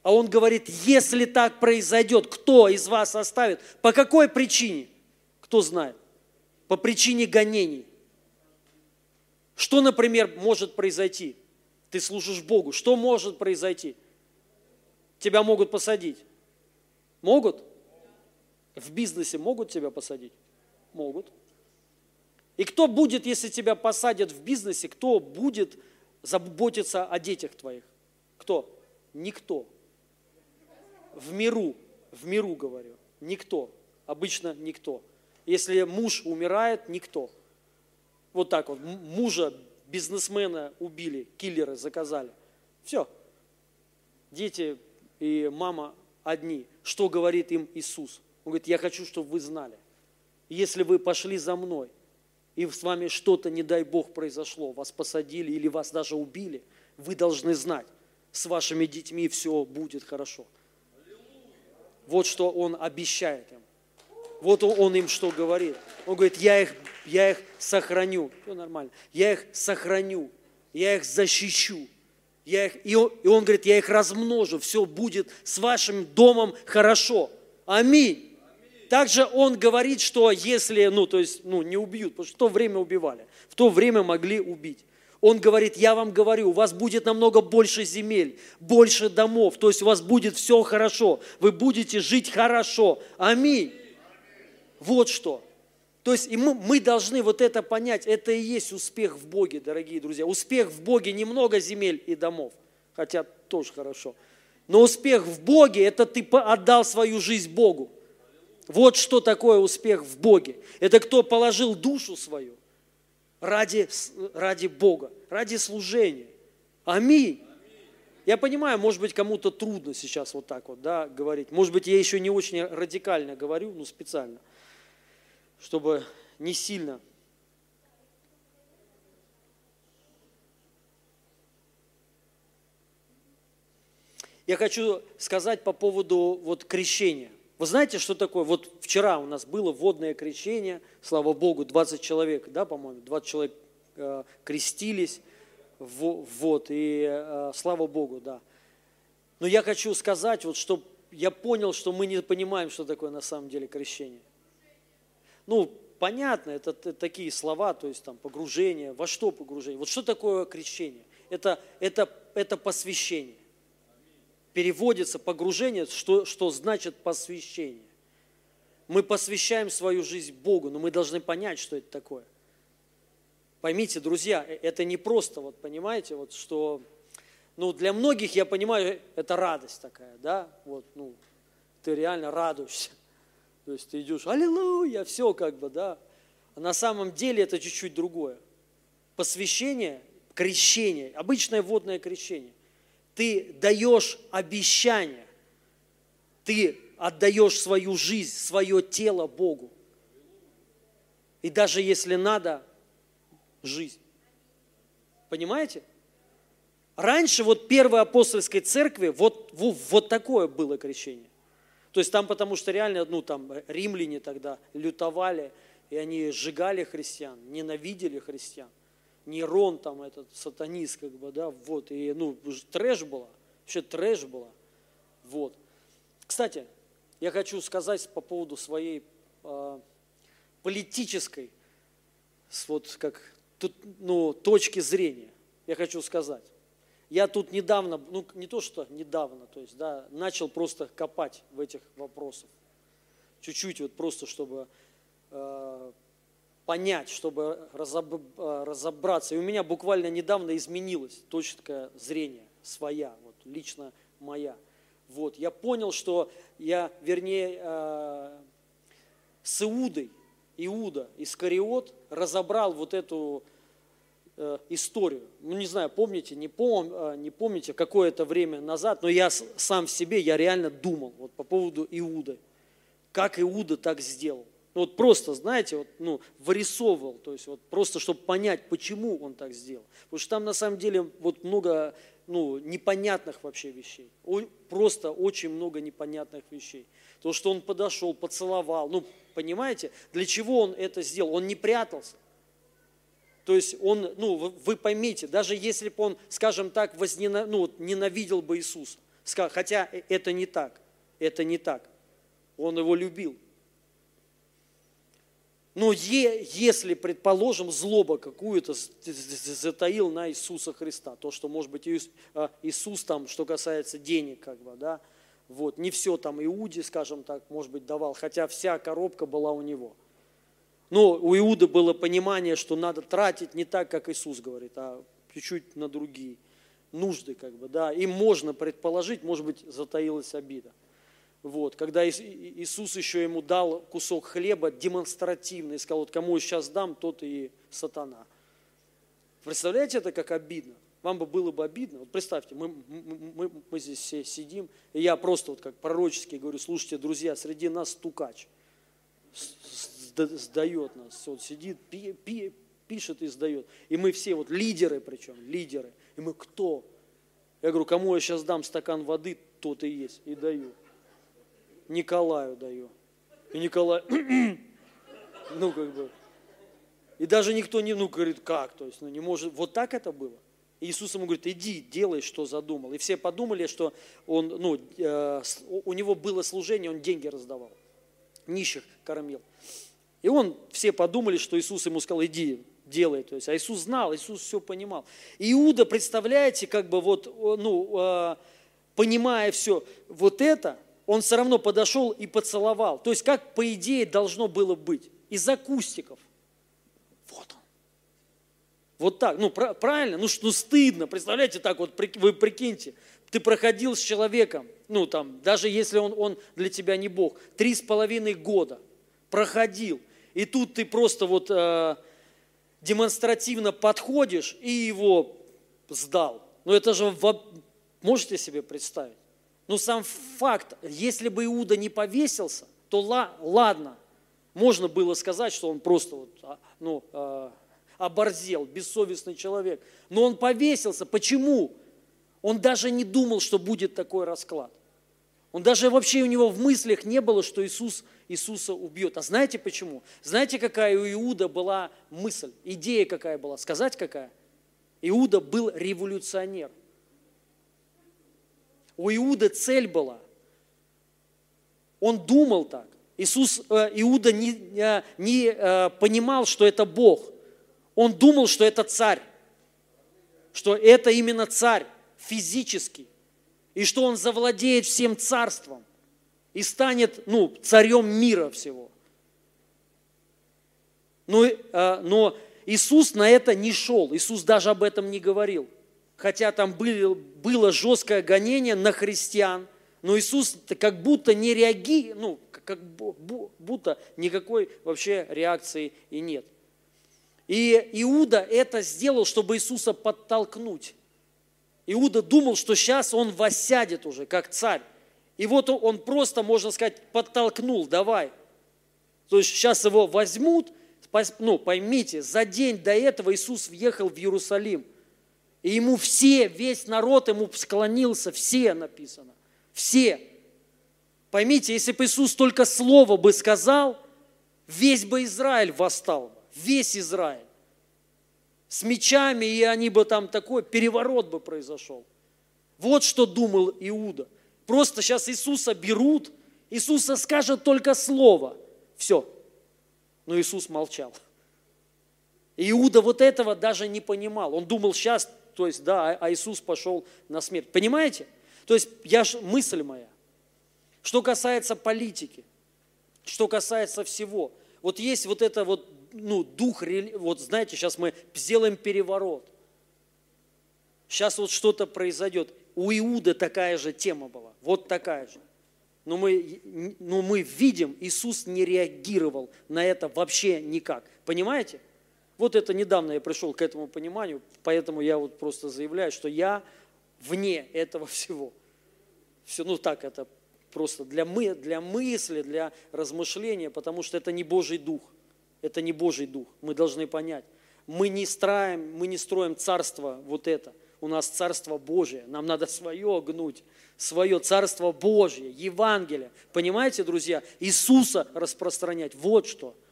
а он говорит, если так произойдет, кто из вас оставит, по какой причине, кто знает по причине гонений. Что, например, может произойти? Ты служишь Богу. Что может произойти? Тебя могут посадить. Могут? В бизнесе могут тебя посадить? Могут. И кто будет, если тебя посадят в бизнесе, кто будет заботиться о детях твоих? Кто? Никто. В миру, в миру говорю, никто. Обычно никто. Если муж умирает, никто. Вот так вот, мужа бизнесмена убили, киллеры заказали. Все. Дети и мама одни. Что говорит им Иисус? Он говорит, я хочу, чтобы вы знали. Если вы пошли за мной, и с вами что-то, не дай Бог, произошло, вас посадили или вас даже убили, вы должны знать, с вашими детьми все будет хорошо. Вот что Он обещает им. Вот Он им что говорит. Он говорит, я их, я их сохраню. Все нормально. Я их сохраню. Я их защищу. Я их, и, он, и он говорит, я их размножу. Все будет с вашим домом хорошо. Аминь. Также он говорит, что если, ну, то есть, ну, не убьют, потому что в то время убивали, в то время могли убить. Он говорит, я вам говорю, у вас будет намного больше земель, больше домов, то есть у вас будет все хорошо, вы будете жить хорошо. Аминь. Вот что. То есть и мы, мы должны вот это понять, это и есть успех в Боге, дорогие друзья. Успех в Боге немного земель и домов, хотя тоже хорошо. Но успех в Боге – это ты отдал свою жизнь Богу. Вот что такое успех в Боге. Это кто положил душу свою ради, ради Бога, ради служения. Аминь. Я понимаю, может быть, кому-то трудно сейчас вот так вот да, говорить. Может быть, я еще не очень радикально говорю, но специально, чтобы не сильно. Я хочу сказать по поводу вот крещения. Вы знаете, что такое? Вот вчера у нас было водное крещение, слава Богу, 20 человек, да, по-моему, 20 человек э, крестились, в, вот, и э, слава Богу, да. Но я хочу сказать, вот, что я понял, что мы не понимаем, что такое на самом деле крещение. Ну, понятно, это, это такие слова, то есть там погружение, во что погружение? Вот что такое крещение? Это, это, это посвящение переводится погружение, что, что значит посвящение. Мы посвящаем свою жизнь Богу, но мы должны понять, что это такое. Поймите, друзья, э, это не просто, вот понимаете, вот что, ну для многих, я понимаю, это радость такая, да, вот, ну, ты реально радуешься. То есть ты идешь, аллилуйя, все как бы, да. А на самом деле это чуть-чуть другое. Посвящение, крещение, обычное водное крещение ты даешь обещание, ты отдаешь свою жизнь, свое тело Богу. И даже если надо, жизнь. Понимаете? Раньше вот первой апостольской церкви вот, вот, вот такое было крещение. То есть там потому что реально, ну там римляне тогда лютовали, и они сжигали христиан, ненавидели христиан. Нерон там этот сатанист, как бы, да, вот, и, ну, трэш было, вообще трэш было, вот. Кстати, я хочу сказать по поводу своей э, политической, вот как, тут, ну, точки зрения, я хочу сказать. Я тут недавно, ну, не то что недавно, то есть, да, начал просто копать в этих вопросах. Чуть-чуть вот просто, чтобы э, понять, чтобы э, разобраться. И у меня буквально недавно изменилось точное зрение своя, вот, лично моя. Вот, я понял, что я, вернее, э, с Иудой, Иуда, Искариот, разобрал вот эту э, историю. Ну, не знаю, помните, не, пом, не помните, какое-то время назад, но я сам в себе, я реально думал вот, по поводу Иуды. Как Иуда так сделал. Ну, вот просто, знаете, вот, ну, вырисовывал, то есть вот просто, чтобы понять, почему он так сделал. Потому что там на самом деле вот много ну, непонятных вообще вещей. Просто очень много непонятных вещей. То, что он подошел, поцеловал. Ну, понимаете, для чего он это сделал? Он не прятался. То есть он, ну, вы поймите, даже если бы он, скажем так, вознена, ну, ненавидел бы Иисуса, хотя э, это не так, это не так. Он его любил. Но е, если, предположим, злоба какую-то затаил на Иисуса Христа, то, что, может быть, а, Иисус там, что касается денег, как бы, да, вот, не все там Иуде, скажем так, может быть, давал, хотя вся коробка была у него. Но у Иуды было понимание, что надо тратить не так, как Иисус говорит, а чуть-чуть на другие нужды, как бы, да, и можно предположить, может быть, затаилась обида. Вот, когда Иисус еще ему дал кусок хлеба демонстративно и сказал, вот кому сейчас дам, тот и сатана. Представляете это как обидно? Вам бы было бы обидно. Вот представьте, мы, мы, мы здесь все сидим, и я просто вот как пророчески говорю, слушайте, друзья, среди нас стукач сдает нас, вот сидит, пи, пи, пишет и сдает. И мы все вот лидеры причем, лидеры. И мы кто? Я говорю, кому я сейчас дам стакан воды, тот и есть, и даю. Николаю даю. И Николай, ну как бы, и даже никто не, ну говорит, как, то есть, ну не может, вот так это было. И Иисус ему говорит, иди, делай, что задумал. И все подумали, что он, ну, э, у него было служение, он деньги раздавал, нищих кормил. И он, все подумали, что Иисус ему сказал, иди, делай. То есть, а Иисус знал, Иисус все понимал. Иуда, представляете, как бы вот, ну, э, понимая все вот это, он все равно подошел и поцеловал. То есть, как по идее должно было быть. Из акустиков. Вот он. Вот так. Ну, правильно? Ну, ну, стыдно. Представляете, так вот, вы прикиньте. Ты проходил с человеком, ну, там, даже если он, он для тебя не Бог, три с половиной года проходил. И тут ты просто вот э, демонстративно подходишь и его сдал. Ну, это же, можете себе представить? Но сам факт, если бы Иуда не повесился, то ладно, можно было сказать, что он просто вот, а, ну, а, оборзел, бессовестный человек. Но он повесился. Почему? Он даже не думал, что будет такой расклад. Он даже вообще у него в мыслях не было, что Иисус Иисуса убьет. А знаете почему? Знаете, какая у Иуда была мысль, идея какая была? Сказать какая? Иуда был революционер – у Иуды цель была. Он думал так. Иисус, э, Иуда не, э, не э, понимал, что это Бог. Он думал, что это царь. Что это именно царь физический. И что он завладеет всем царством. И станет ну, царем мира всего. Но, но Иисус на это не шел. Иисус даже об этом не говорил хотя там было, было жесткое гонение на христиан, но Иисус как будто не реагирует, ну, как будто никакой вообще реакции и нет. И Иуда это сделал, чтобы Иисуса подтолкнуть. Иуда думал, что сейчас он воссядет уже, как царь. И вот он просто, можно сказать, подтолкнул, давай. То есть сейчас его возьмут, ну, поймите, за день до этого Иисус въехал в Иерусалим – и ему все, весь народ ему склонился, все написано, все. Поймите, если бы Иисус только слово бы сказал, весь бы Израиль восстал, весь Израиль. С мечами, и они бы там такой переворот бы произошел. Вот что думал Иуда. Просто сейчас Иисуса берут, Иисуса скажет только слово. Все. Но Иисус молчал. Иуда вот этого даже не понимал. Он думал, сейчас то есть, да, а, а Иисус пошел на смерть. Понимаете? То есть, я, мысль моя, что касается политики, что касается всего, вот есть вот это вот, ну, дух, вот знаете, сейчас мы сделаем переворот, сейчас вот что-то произойдет. У Иуды такая же тема была, вот такая же. Но мы, но мы видим, Иисус не реагировал на это вообще никак. Понимаете? Вот это недавно я пришел к этому пониманию, поэтому я вот просто заявляю, что я вне этого всего. Все, ну так это просто для, мы, для мысли, для размышления, потому что это не Божий Дух. Это не Божий Дух. Мы должны понять. Мы не строим, мы не строим царство вот это. У нас царство Божие. Нам надо свое гнуть. Свое царство Божье, Евангелие. Понимаете, друзья? Иисуса распространять. Вот что –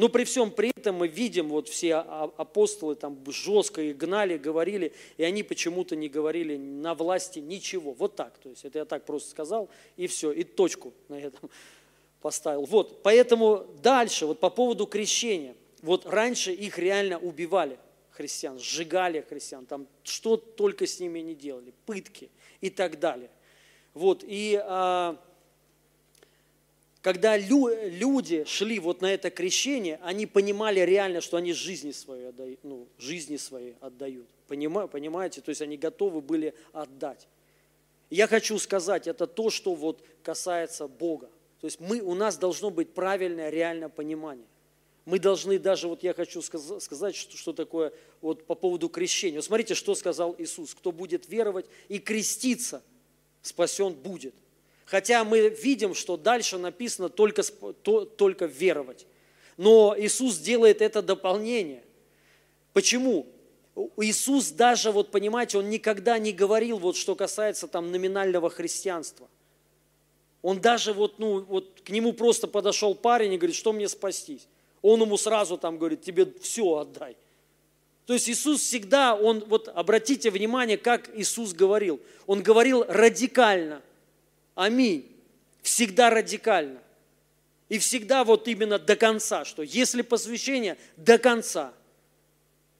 но при всем при этом мы видим, вот все апостолы там жестко их гнали, говорили, и они почему-то не говорили на власти ничего. Вот так. То есть это я так просто сказал, и все, и точку на этом. поставил. Вот, поэтому дальше, вот по поводу крещения. Вот раньше их реально убивали, христиан, сжигали христиан, там что только с ними не делали, пытки и так далее. Вот, и а, когда лю, люди шли вот на это крещение, они понимали реально, что они жизни свои отдают, ну, жизни свои отдают. Понимаете? То есть они готовы были отдать. Я хочу сказать, это то, что вот касается Бога. То есть мы, у нас должно быть правильное, реальное понимание. Мы должны даже, вот я хочу сказать, что, что такое вот по поводу крещения. Вот смотрите, что сказал Иисус. Кто будет веровать и креститься, спасен будет. Хотя мы видим, что дальше написано только, только веровать. Но Иисус делает это дополнение. Почему? Иисус даже, вот понимаете, Он никогда не говорил, вот что касается там номинального христианства – он даже вот, ну, вот к нему просто подошел парень и говорит, что мне спастись? Он ему сразу там говорит, тебе все отдай. То есть Иисус всегда, он, вот обратите внимание, как Иисус говорил. Он говорил радикально. Аминь. Всегда радикально. И всегда вот именно до конца, что если посвящение, до конца.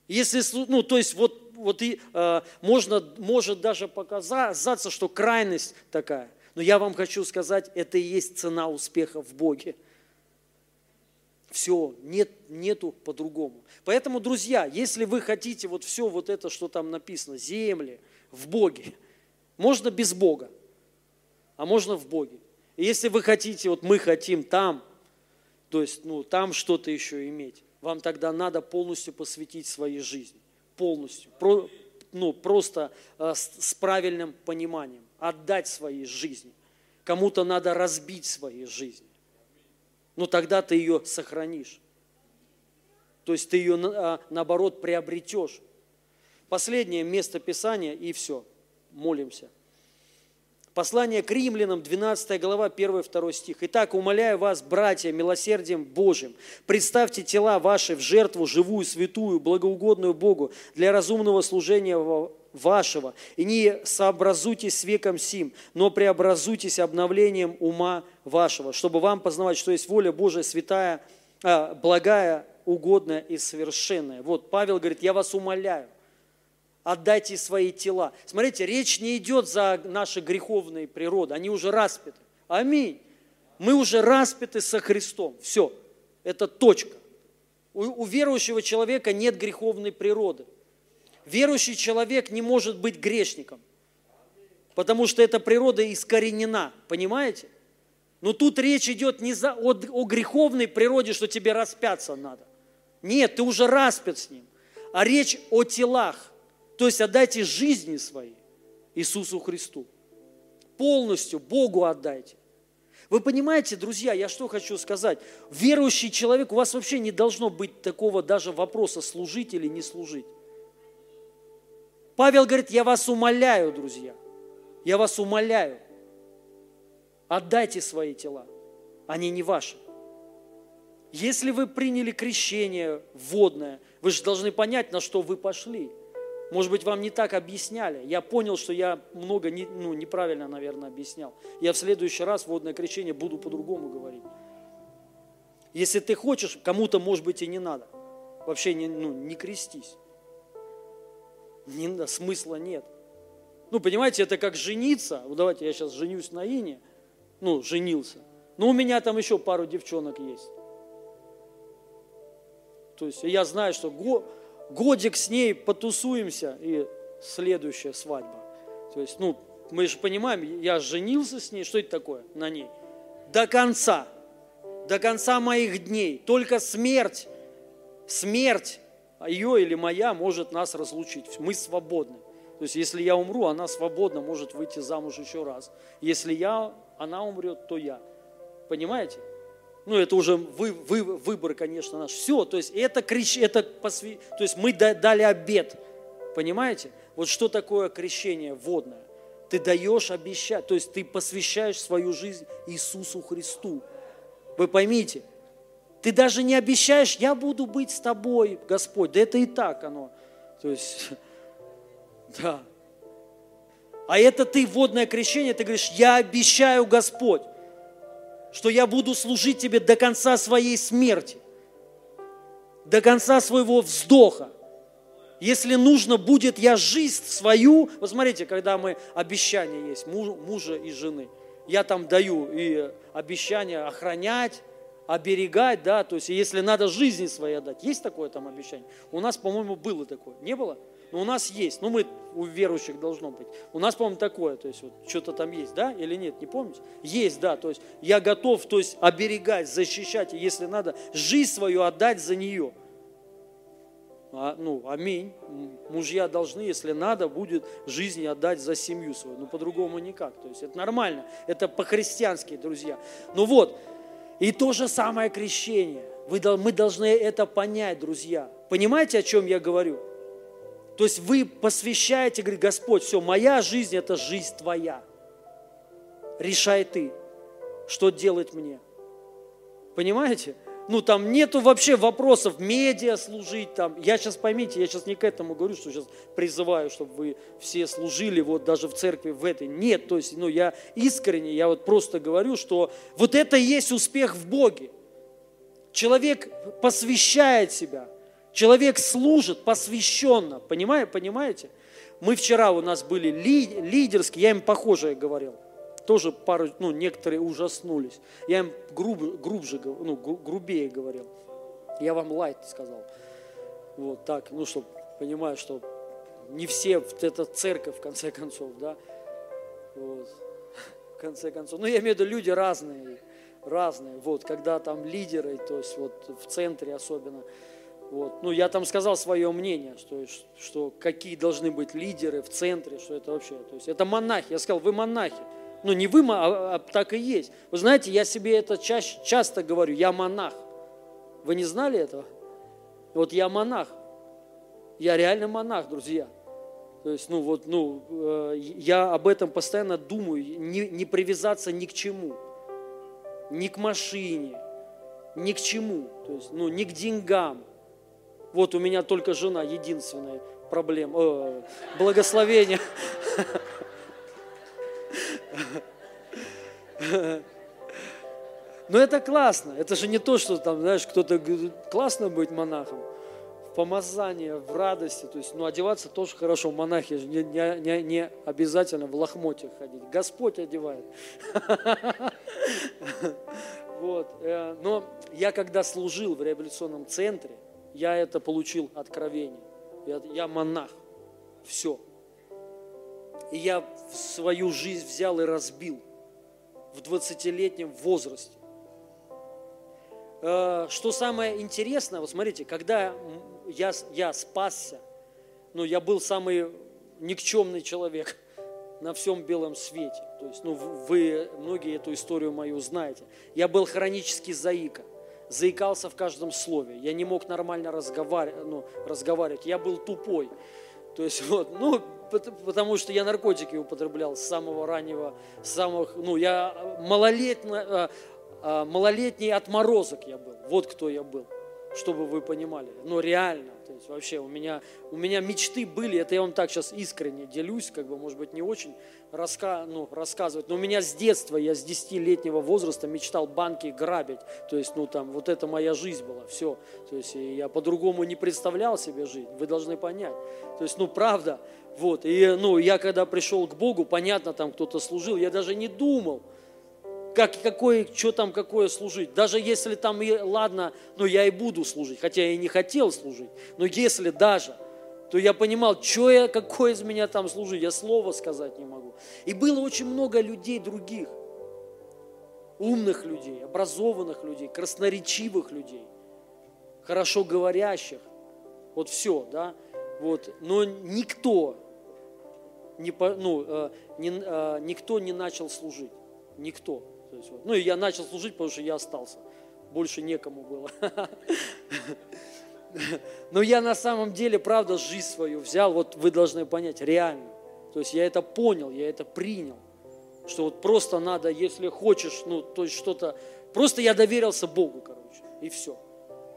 Если, ну, то есть вот, вот и, э, можно, может даже показаться, что крайность такая – но я вам хочу сказать, это и есть цена успеха в Боге. Все, нет, нету по-другому. Поэтому, друзья, если вы хотите вот все вот это, что там написано, земли, в Боге, можно без Бога, а можно в Боге. И если вы хотите, вот мы хотим там, то есть, ну, там что-то еще иметь, вам тогда надо полностью посвятить своей жизни. Полностью. Про, ну, просто э, с, с правильным пониманием отдать свои жизни. Кому-то надо разбить свои жизни. Но тогда ты ее сохранишь. То есть ты ее, а, наоборот, приобретешь. Последнее место Писания и все. Молимся. Послание к римлянам, 12 глава, 1-2 стих. «Итак, умоляю вас, братья, милосердием Божьим, представьте тела ваши в жертву живую, святую, благоугодную Богу для разумного служения вашего, и не сообразуйтесь с веком сим, но преобразуйтесь обновлением ума вашего, чтобы вам познавать, что есть воля Божия святая, а, благая, угодная и совершенная. Вот Павел говорит, я вас умоляю, отдайте свои тела. Смотрите, речь не идет за наши греховные природы, они уже распяты. Аминь. Мы уже распяты со Христом. Все, это точка. У, у верующего человека нет греховной природы. Верующий человек не может быть грешником, потому что эта природа искоренена, понимаете? Но тут речь идет не за, о, о греховной природе, что тебе распяться надо. Нет, ты уже распят с ним. А речь о телах. То есть отдайте жизни свои Иисусу Христу. Полностью Богу отдайте. Вы понимаете, друзья, я что хочу сказать? Верующий человек, у вас вообще не должно быть такого даже вопроса, служить или не служить. Павел говорит, я вас умоляю, друзья, я вас умоляю, отдайте свои тела, они не ваши. Если вы приняли крещение водное, вы же должны понять, на что вы пошли. Может быть, вам не так объясняли. Я понял, что я много не, ну, неправильно, наверное, объяснял. Я в следующий раз водное крещение буду по-другому говорить. Если ты хочешь, кому-то, может быть, и не надо. Вообще не, ну, не крестись не, смысла нет. Ну, понимаете, это как жениться. Вот давайте я сейчас женюсь на Ине. Ну, женился. Но у меня там еще пару девчонок есть. То есть я знаю, что годик с ней потусуемся, и следующая свадьба. То есть, ну, мы же понимаем, я женился с ней, что это такое на ней? До конца, до конца моих дней. Только смерть, смерть а ее или моя может нас разлучить. Мы свободны. То есть, если я умру, она свободно может выйти замуж еще раз. Если я, она умрет, то я. Понимаете? Ну, это уже вы, вы, выбор, конечно, наш. Все, то есть, это, крещ, это посвя... то есть, мы дали обед. Понимаете? Вот что такое крещение водное? Ты даешь обещать, то есть, ты посвящаешь свою жизнь Иисусу Христу. Вы поймите, ты даже не обещаешь, я буду быть с тобой, Господь. Да это и так оно. То есть, да. А это ты, водное крещение, ты говоришь, я обещаю, Господь. Что я буду служить тебе до конца своей смерти, до конца своего вздоха. Если нужно будет, я жизнь свою, вот смотрите, когда мы, обещания есть, мужа и жены, я там даю и обещание охранять, оберегать, да, то есть если надо жизни своей отдать. Есть такое там обещание? У нас, по-моему, было такое. Не было? Но у нас есть. Ну, мы, у верующих должно быть. У нас, по-моему, такое, то есть вот что-то там есть, да, или нет, не помните? Есть, да, то есть я готов, то есть оберегать, защищать, если надо, жизнь свою отдать за нее. А, ну, аминь. Мужья должны, если надо, будет жизни отдать за семью свою. Ну, по-другому никак. То есть это нормально. Это по-христиански, друзья. Ну вот, и то же самое крещение. Вы, мы должны это понять, друзья. Понимаете, о чем я говорю? То есть вы посвящаете, говорит, Господь, все, моя жизнь – это жизнь твоя. Решай ты, что делать мне. Понимаете? Ну, там нету вообще вопросов, медиа служить там. Я сейчас, поймите, я сейчас не к этому говорю, что сейчас призываю, чтобы вы все служили вот даже в церкви в этой. Нет, то есть, ну, я искренне, я вот просто говорю, что вот это и есть успех в Боге. Человек посвящает себя, человек служит посвященно, понимаете? понимаете? Мы вчера у нас были лидерские, я им похожее говорил – тоже пару, ну, некоторые ужаснулись. Я им груб, грубже, ну, грубее говорил. Я вам лайт сказал. Вот так, ну, чтобы понимаю, что не все, это церковь, в конце концов, да. Вот. В конце концов. Ну, я имею в виду, люди разные, разные. Вот, когда там лидеры, то есть вот в центре особенно, вот. Ну, я там сказал свое мнение, что, что какие должны быть лидеры в центре, что это вообще, то есть это монахи. Я сказал, вы монахи. Ну, не вы, а, а так и есть. Вы знаете, я себе это чаще, часто говорю, я монах. Вы не знали этого? Вот я монах. Я реально монах, друзья. То есть, ну вот, ну, э, я об этом постоянно думаю, не, не привязаться ни к чему, ни к машине, ни к чему, то есть, ну, ни к деньгам. Вот у меня только жена единственная проблема, э, благословение. Но это классно. Это же не то, что там, знаешь, кто-то говорит, классно быть монахом. В помазании, в радости. То есть, ну, одеваться тоже хорошо. Монахи не, не, не обязательно в лохмотьях ходить. Господь одевает. Вот. Э, но я когда служил в реабилитационном центре, я это получил откровение. Я, я монах. Все. И я свою жизнь взял и разбил в 20-летнем возрасте. Э, что самое интересное, вот смотрите, когда я, я спасся, ну, я был самый никчемный человек на всем белом свете. То есть, ну, вы многие эту историю мою знаете. Я был хронический заика, заикался в каждом слове. Я не мог нормально разговаривать, ну, разговаривать. Я был тупой. То есть, вот, ну, потому что я наркотики употреблял с самого раннего, с самых, ну, я малолетний, а, а, малолетний отморозок я был. Вот кто я был, чтобы вы понимали. Ну, реально. То есть вообще у меня, у меня мечты были, это я вам так сейчас искренне делюсь, как бы, может быть, не очень раска, ну, рассказывать, но у меня с детства, я с 10-летнего возраста мечтал банки грабить, то есть, ну, там, вот это моя жизнь была, все, то есть, я по-другому не представлял себе жизнь, вы должны понять, то есть, ну, правда, вот, и, ну, я когда пришел к Богу, понятно, там кто-то служил, я даже не думал, как, какое, что там, какое служить. Даже если там, и, ладно, ну я и буду служить, хотя я и не хотел служить, но если даже, то я понимал, что я, какое из меня там служить, я слова сказать не могу. И было очень много людей других, умных людей, образованных людей, красноречивых людей, хорошо говорящих, вот все, да, вот, но никто не, ну, э, не, э, никто не начал служить, никто. То есть, вот. Ну и я начал служить, потому что я остался. Больше некому было. Но я на самом деле, правда, жизнь свою взял, вот вы должны понять, реально. То есть я это понял, я это принял. Что вот просто надо, если хочешь, ну, то есть что-то... Просто я доверился Богу, короче, и все.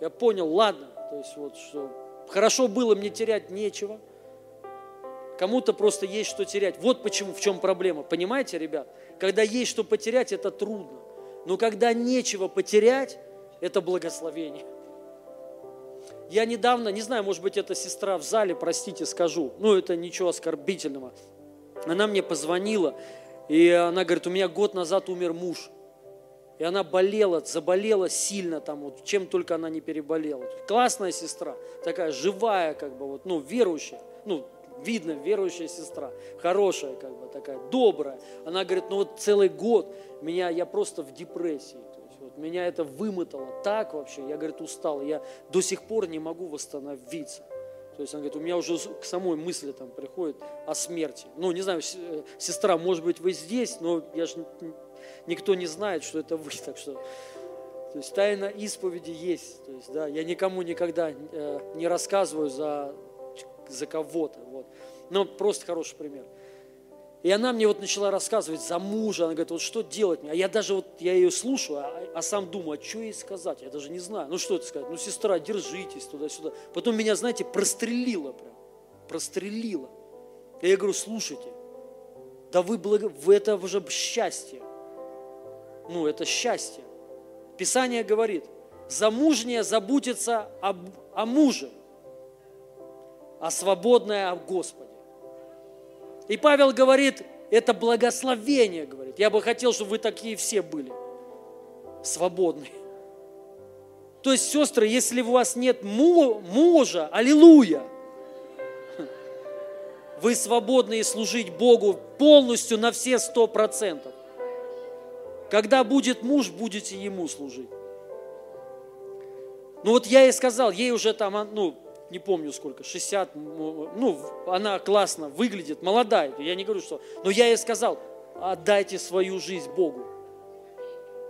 Я понял, ладно, то есть вот что хорошо было, мне терять нечего. Кому-то просто есть что терять. Вот почему, в чем проблема. Понимаете, ребят? Когда есть что потерять, это трудно. Но когда нечего потерять, это благословение. Я недавно, не знаю, может быть, это сестра в зале, простите, скажу, ну, это ничего оскорбительного. Она мне позвонила, и она говорит, у меня год назад умер муж. И она болела, заболела сильно там, вот, чем только она не переболела. Классная сестра, такая живая, как бы, вот, ну, верующая, ну, видно, верующая сестра, хорошая, как бы, такая, добрая. Она говорит, ну вот целый год меня, я просто в депрессии. То есть, вот, меня это вымотало так вообще, я, говорит, устал, я до сих пор не могу восстановиться. То есть, она говорит, у меня уже к самой мысли там приходит о смерти. Ну, не знаю, э, сестра, может быть, вы здесь, но я же никто не знает, что это вы, так что... То есть тайна исповеди есть. То есть, да, я никому никогда э, не рассказываю за, за кого-то. Вот. Но просто хороший пример. И она мне вот начала рассказывать за мужа, она говорит, вот что делать мне? А я даже вот, я ее слушаю, а, а сам думаю, а что ей сказать? Я даже не знаю. Ну что это сказать? Ну, сестра, держитесь туда-сюда. Потом меня, знаете, прострелило прям. Прострелило. И я говорю, слушайте, да вы, благо... вы это уже счастье. Ну, это счастье. Писание говорит, замужняя заботится об, о муже, а свободная о Господе. И Павел говорит, это благословение, говорит. Я бы хотел, чтобы вы такие все были. Свободные. То есть, сестры, если у вас нет мужа, аллилуйя, вы свободны служить Богу полностью на все сто процентов. Когда будет муж, будете ему служить. Ну вот я ей сказал, ей уже там, ну, не помню сколько, 60, ну, она классно выглядит, молодая, я не говорю, что, но я ей сказал, отдайте свою жизнь Богу,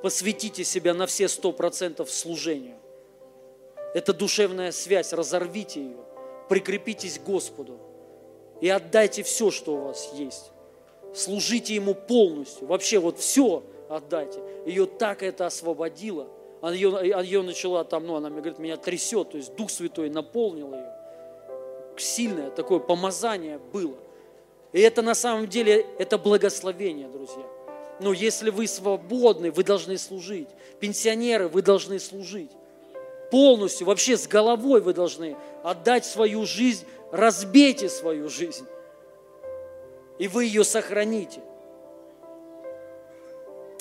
посвятите себя на все сто процентов служению. Это душевная связь, разорвите ее, прикрепитесь к Господу и отдайте все, что у вас есть. Служите Ему полностью, вообще вот все отдайте. Ее так это освободило – она ее, ее начала там, ну, она мне говорит, меня трясет, то есть Дух Святой наполнил ее. Сильное такое помазание было. И это на самом деле, это благословение, друзья. Но если вы свободны, вы должны служить. Пенсионеры, вы должны служить. Полностью, вообще с головой вы должны отдать свою жизнь, разбейте свою жизнь. И вы ее сохраните.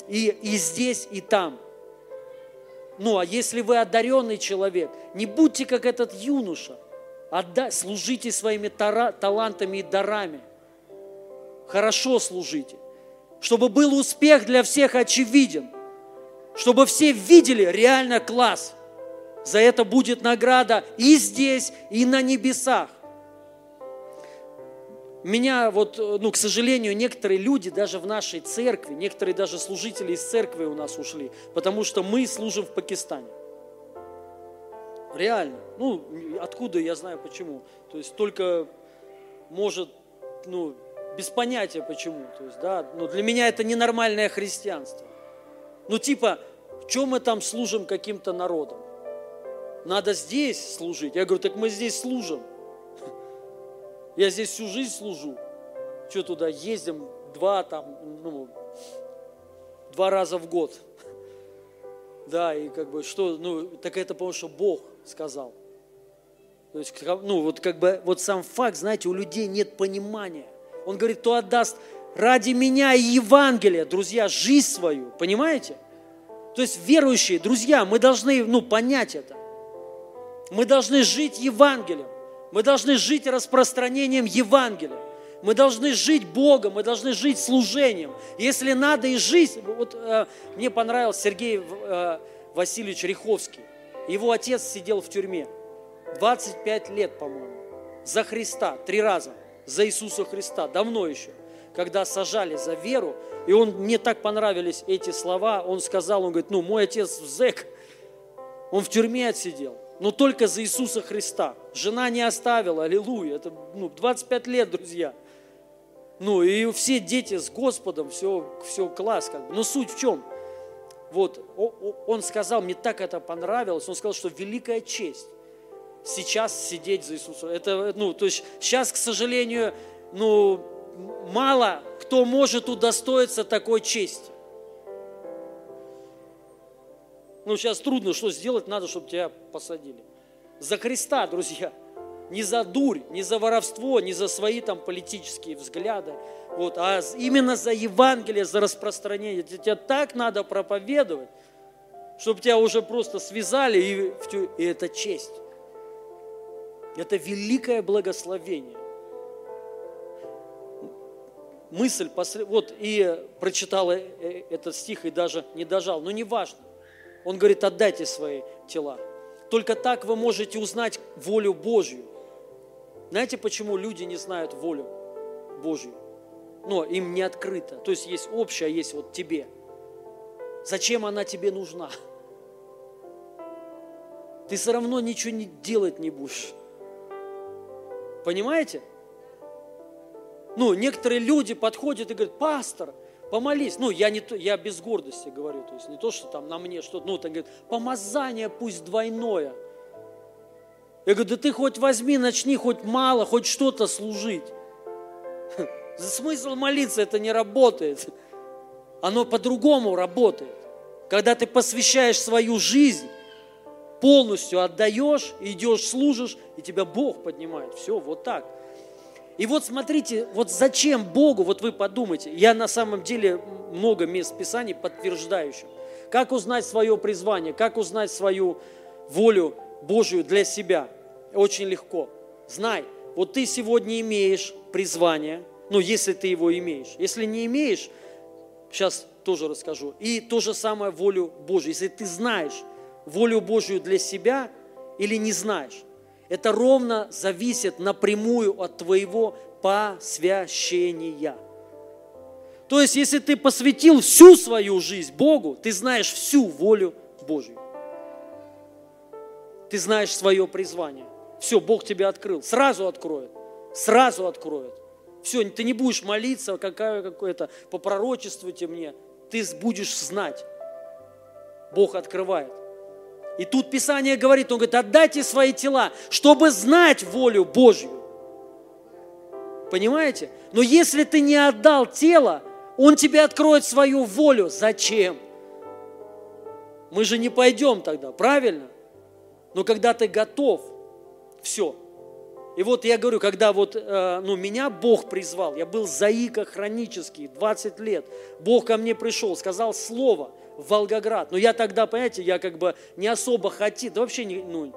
И, и здесь, и там. Ну, а если вы одаренный человек, не будьте как этот юноша. Отда... Служите своими тара... талантами и дарами. Хорошо служите. Чтобы был успех для всех очевиден. Чтобы все видели реально класс. За это будет награда и здесь, и на небесах меня вот, ну, к сожалению, некоторые люди даже в нашей церкви, некоторые даже служители из церкви у нас ушли, потому что мы служим в Пакистане. Реально. Ну, откуда я знаю почему. То есть только может, ну, без понятия почему. То есть, да, но для меня это ненормальное христианство. Ну, типа, в чем мы там служим каким-то народом? Надо здесь служить. Я говорю, так мы здесь служим. Я здесь всю жизнь служу. Что туда ездим два там, ну, два раза в год. Да, и как бы что, ну, так это потому, что Бог сказал. То есть, ну, вот как бы, вот сам факт, знаете, у людей нет понимания. Он говорит, кто отдаст ради меня и Евангелия, друзья, жизнь свою, понимаете? То есть верующие, друзья, мы должны, ну, понять это. Мы должны жить Евангелием. Мы должны жить распространением Евангелия. Мы должны жить Богом, мы должны жить служением. Если надо и жить, вот э, мне понравился Сергей э, Васильевич Риховский. Его отец сидел в тюрьме. 25 лет, по-моему, за Христа, три раза, за Иисуса Христа, давно еще, когда сажали за веру, и он, мне так понравились эти слова, он сказал, он говорит, ну, мой отец зэк, он в тюрьме отсидел, но только за Иисуса Христа. Жена не оставила, аллилуйя. Это ну, 25 лет, друзья. Ну и все дети с Господом, все, все класс. Как бы. Но суть в чем? Вот, он сказал, мне так это понравилось, он сказал, что великая честь сейчас сидеть за Иисусом. Это, ну, то есть сейчас, к сожалению, ну, мало кто может удостоиться такой чести. Ну, сейчас трудно, что сделать надо, чтобы тебя посадили. За Христа, друзья. Не за дурь, не за воровство, не за свои там политические взгляды, вот, а именно за Евангелие, за распространение. Тебе так надо проповедовать, чтобы тебя уже просто связали, и, и это честь. Это великое благословение. Мысль, вот и прочитал э, э, этот стих и даже не дожал, но не важно. Он говорит, отдайте свои тела. Только так вы можете узнать волю Божью. Знаете, почему люди не знают волю Божью? Но им не открыто. То есть есть общее, а есть вот тебе. Зачем она тебе нужна? Ты все равно ничего не делать не будешь. Понимаете? Ну, некоторые люди подходят и говорят, пастор, помолись. Ну, я, не, я без гордости говорю, то есть не то, что там на мне что-то, ну, там говорит, помазание пусть двойное. Я говорю, да ты хоть возьми, начни хоть мало, хоть что-то служить. Смысл молиться это не работает. Оно по-другому работает. Когда ты посвящаешь свою жизнь, полностью отдаешь, идешь, служишь, и тебя Бог поднимает. Все, вот так. И вот смотрите, вот зачем Богу, вот вы подумайте, я на самом деле много мест Писаний подтверждающих. Как узнать свое призвание, как узнать свою волю Божию для себя? Очень легко. Знай, вот ты сегодня имеешь призвание, ну, если ты его имеешь. Если не имеешь, сейчас тоже расскажу. И то же самое волю Божию. Если ты знаешь волю Божию для себя или не знаешь, это ровно зависит напрямую от твоего посвящения. То есть, если ты посвятил всю свою жизнь Богу, ты знаешь всю волю Божью. Ты знаешь свое призвание. Все, Бог тебя открыл. Сразу откроет. Сразу откроет. Все, ты не будешь молиться, какая какое-то, попророчествуйте мне. Ты будешь знать. Бог открывает. И тут Писание говорит, он говорит, отдайте свои тела, чтобы знать волю Божью. Понимаете? Но если ты не отдал тело, он тебе откроет свою волю. Зачем? Мы же не пойдем тогда, правильно? Но когда ты готов, все. И вот я говорю, когда вот, э, ну, меня Бог призвал, я был заика хронический, 20 лет, Бог ко мне пришел, сказал слово – Волгоград. Но я тогда, понимаете, я как бы не особо хотел, да вообще не, ну,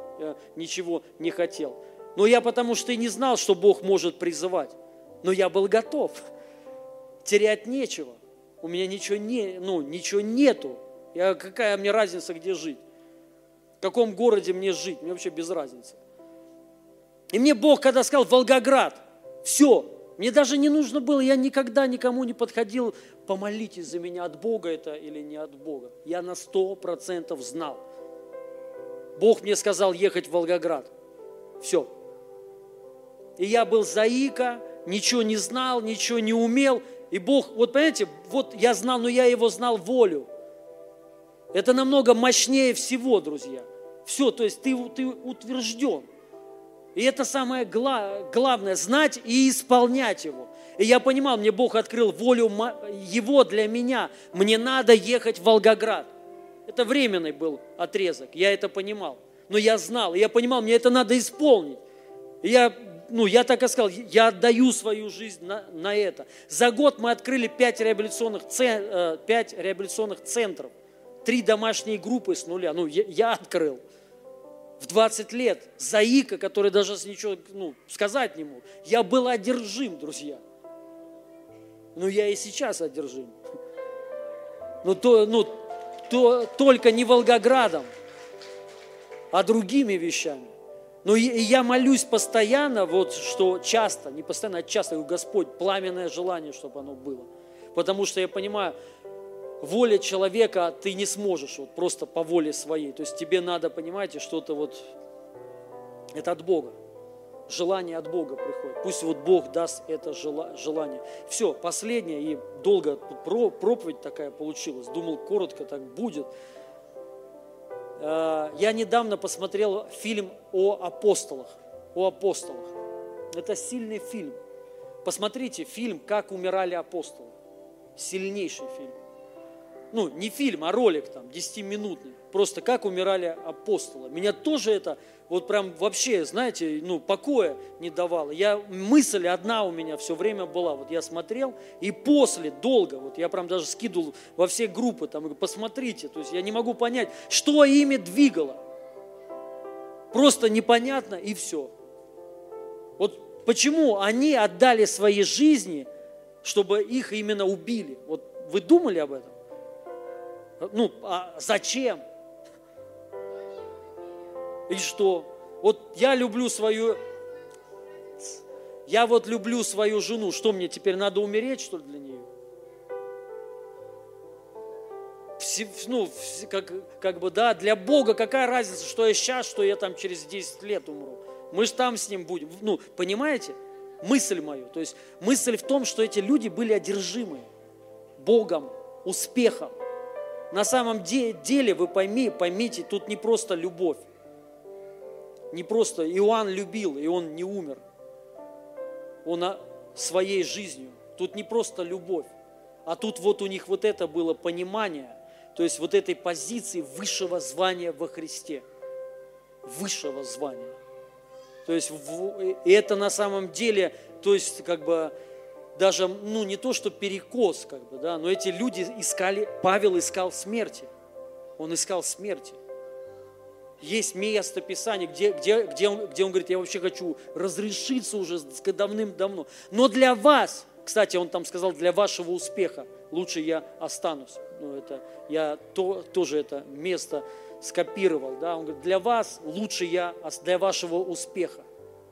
ничего не хотел. Но я потому что и не знал, что Бог может призывать. Но я был готов. Терять нечего. У меня ничего, не, ну, ничего нету. Я, какая мне разница, где жить? В каком городе мне жить? Мне вообще без разницы. И мне Бог, когда сказал Волгоград, все, мне даже не нужно было, я никогда никому не подходил, помолитесь за меня, от Бога это или не от Бога. Я на сто процентов знал. Бог мне сказал ехать в Волгоград. Все. И я был заика, ничего не знал, ничего не умел. И Бог, вот понимаете, вот я знал, но я его знал волю. Это намного мощнее всего, друзья. Все, то есть ты, ты утвержден. И это самое главное, знать и исполнять его. И я понимал, мне Бог открыл волю Его для меня. Мне надо ехать в Волгоград. Это временный был отрезок, я это понимал. Но я знал, я понимал, мне это надо исполнить. И я, ну, я так и сказал, я отдаю свою жизнь на, на это. За год мы открыли пять реабилитационных, э, пять реабилитационных центров, три домашние группы с нуля. Ну, я, я открыл в 20 лет, заика, который даже ничего ну, сказать не мог. Я был одержим, друзья. Ну, я и сейчас одержим. Но то, ну, то, только не Волгоградом, а другими вещами. Но и я молюсь постоянно, вот что часто, не постоянно, а часто, говорю, Господь, пламенное желание, чтобы оно было. Потому что я понимаю, воля человека ты не сможешь вот просто по воле своей. То есть тебе надо, понимаете, что-то вот, это от Бога. Желание от Бога приходит. Пусть вот Бог даст это желание. Все, последнее, и долго проповедь такая получилась. Думал, коротко так будет. А, я недавно посмотрел фильм о апостолах. О апостолах. Это сильный фильм. Посмотрите фильм «Как умирали апостолы». Сильнейший фильм ну, не фильм, а ролик там, 10-минутный. Просто как умирали апостолы. Меня тоже это вот прям вообще, знаете, ну, покоя не давало. Я, мысль одна у меня все время была. Вот я смотрел, и после, долго, вот я прям даже скидывал во все группы, там, посмотрите, то есть я не могу понять, что ими двигало. Просто непонятно, и все. Вот почему они отдали свои жизни, чтобы их именно убили? Вот вы думали об этом? Ну, а зачем? И что? Вот я люблю свою... Я вот люблю свою жену. Что мне теперь надо умереть, что ли, для нее? Все, ну, как, как бы, да, для Бога какая разница, что я сейчас, что я там через 10 лет умру. Мы же там с ним будем. Ну, понимаете? Мысль мою. То есть мысль в том, что эти люди были одержимы Богом, успехом. На самом деле, вы пойми, поймите, тут не просто любовь. Не просто Иоанн любил, и он не умер. Он своей жизнью. Тут не просто любовь, а тут вот у них вот это было понимание, то есть вот этой позиции высшего звания во Христе. Высшего звания. То есть и это на самом деле, то есть как бы даже, ну не то, что перекос, как бы, да, но эти люди искали, Павел искал смерти. Он искал смерти. Есть место Писания, где, где, где, он, где он говорит, я вообще хочу разрешиться уже давным-давно. Но для вас, кстати, он там сказал, для вашего успеха лучше я останусь. Ну, это, я то, тоже это место скопировал. Да? Он говорит, для вас лучше я, для вашего успеха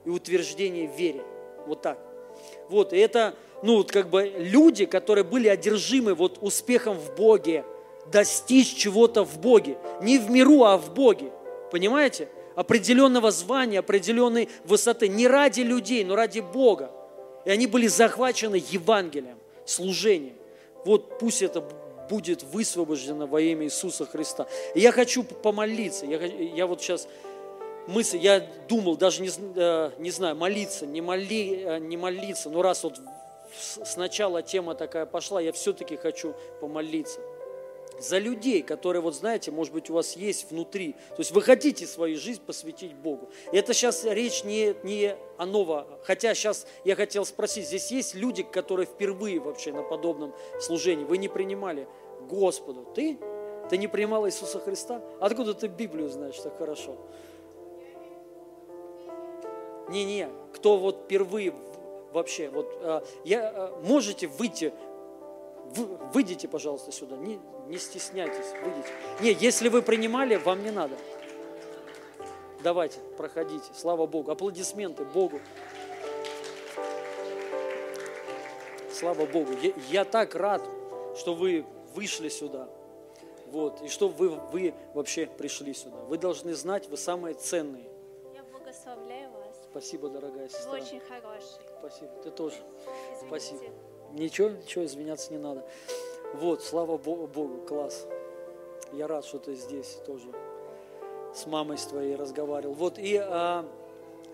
и утверждения в вере. Вот так. Вот, и это, ну, вот как бы люди, которые были одержимы вот успехом в Боге, достичь чего-то в Боге. Не в миру, а в Боге. Понимаете? Определенного звания, определенной высоты. Не ради людей, но ради Бога. И они были захвачены Евангелием, служением. Вот пусть это будет высвобождено во имя Иисуса Христа. И я хочу помолиться. Я, я вот сейчас мысль, я думал, даже не, э, не знаю, молиться, не, моли, э, не молиться. Но раз вот сначала тема такая пошла, я все-таки хочу помолиться за людей, которые, вот знаете, может быть, у вас есть внутри. То есть вы хотите свою жизнь посвятить Богу. И это сейчас речь не, не о ново. Хотя сейчас я хотел спросить, здесь есть люди, которые впервые вообще на подобном служении, вы не принимали Господу. Ты? Ты не принимал Иисуса Христа? Откуда ты Библию знаешь так хорошо? Не-не, кто вот впервые вообще, вот а, я, а, можете выйти, выйдите, пожалуйста, сюда, не, не стесняйтесь, выйдите. Не, если вы принимали, вам не надо. Давайте, проходите. Слава Богу. Аплодисменты Богу. Слава Богу. Я, я так рад, что вы вышли сюда. Вот, и что вы, вы вообще пришли сюда. Вы должны знать, вы самые ценные. Я благословляю вас. Спасибо, дорогая сестра. Вы очень хороший. Спасибо. Ты тоже. Извините. Спасибо. Ничего, ничего, извиняться не надо. Вот, слава Богу, класс. Я рад, что ты здесь тоже с мамой твоей разговаривал. Вот, и а,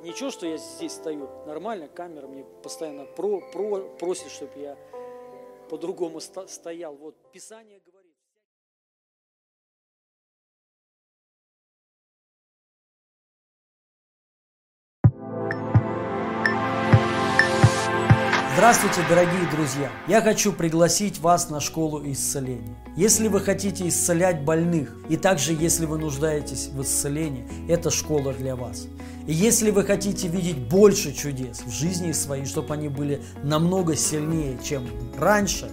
ничего, что я здесь стою, нормально, камера мне постоянно про, про, просит, чтобы я по-другому стоял. Вот, Писание говорит. Здравствуйте, дорогие друзья! Я хочу пригласить вас на школу исцеления. Если вы хотите исцелять больных, и также если вы нуждаетесь в исцелении, это школа для вас. И если вы хотите видеть больше чудес в жизни своей, чтобы они были намного сильнее, чем раньше,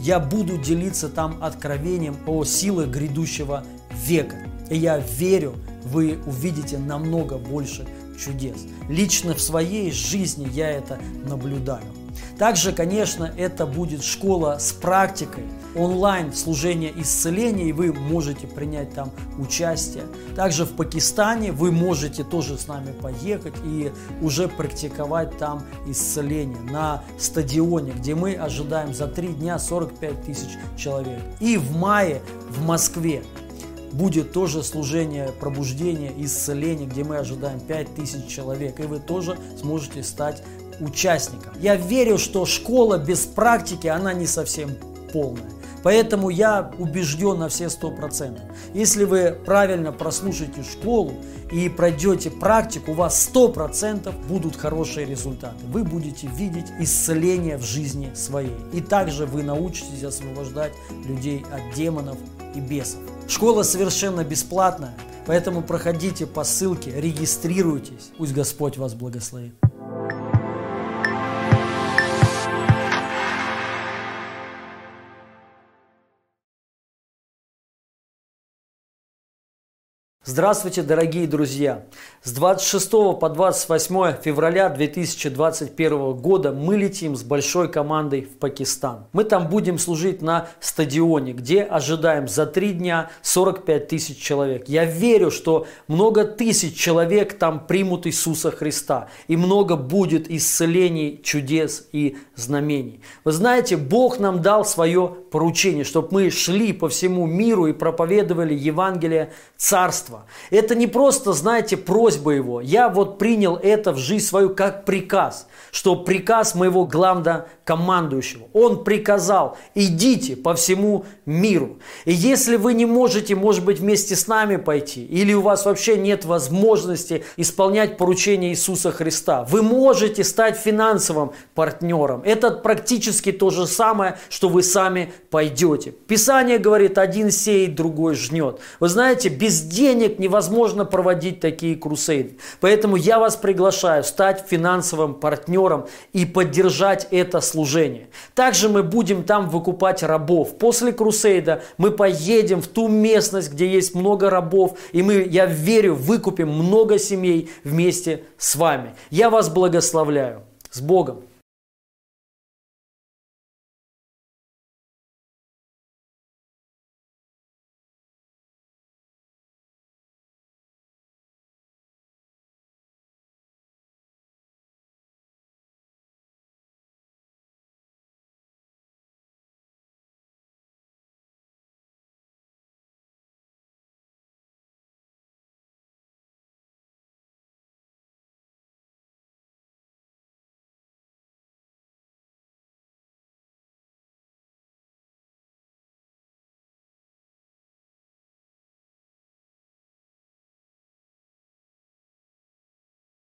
я буду делиться там откровением о силах грядущего века. И я верю, вы увидите намного больше чудес. Лично в своей жизни я это наблюдаю. Также, конечно, это будет школа с практикой, онлайн служение исцеления, и вы можете принять там участие. Также в Пакистане вы можете тоже с нами поехать и уже практиковать там исцеление на стадионе, где мы ожидаем за три дня 45 тысяч человек. И в мае в Москве будет тоже служение пробуждения, исцеления, где мы ожидаем 5000 человек, и вы тоже сможете стать участником. Я верю, что школа без практики, она не совсем полная. Поэтому я убежден на все сто процентов. Если вы правильно прослушаете школу и пройдете практику, у вас сто процентов будут хорошие результаты. Вы будете видеть исцеление в жизни своей. И также вы научитесь освобождать людей от демонов и бесов. Школа совершенно бесплатная, поэтому проходите по ссылке, регистрируйтесь. Пусть Господь вас благословит. Здравствуйте, дорогие друзья! С 26 по 28 февраля 2021 года мы летим с большой командой в Пакистан. Мы там будем служить на стадионе, где ожидаем за три дня 45 тысяч человек. Я верю, что много тысяч человек там примут Иисуса Христа. И много будет исцелений, чудес и знамений. Вы знаете, Бог нам дал свое поручение, чтобы мы шли по всему миру и проповедовали Евангелие Царства это не просто, знаете, просьба его. Я вот принял это в жизнь свою как приказ, что приказ моего главного командующего. Он приказал, идите по всему миру. И если вы не можете, может быть, вместе с нами пойти, или у вас вообще нет возможности исполнять поручение Иисуса Христа, вы можете стать финансовым партнером. Это практически то же самое, что вы сами пойдете. Писание говорит, один сеет, другой жнет. Вы знаете, без денег невозможно проводить такие крусейды. Поэтому я вас приглашаю стать финансовым партнером и поддержать это служение служение. Также мы будем там выкупать рабов. После Крусейда мы поедем в ту местность, где есть много рабов, и мы, я верю, выкупим много семей вместе с вами. Я вас благословляю. С Богом!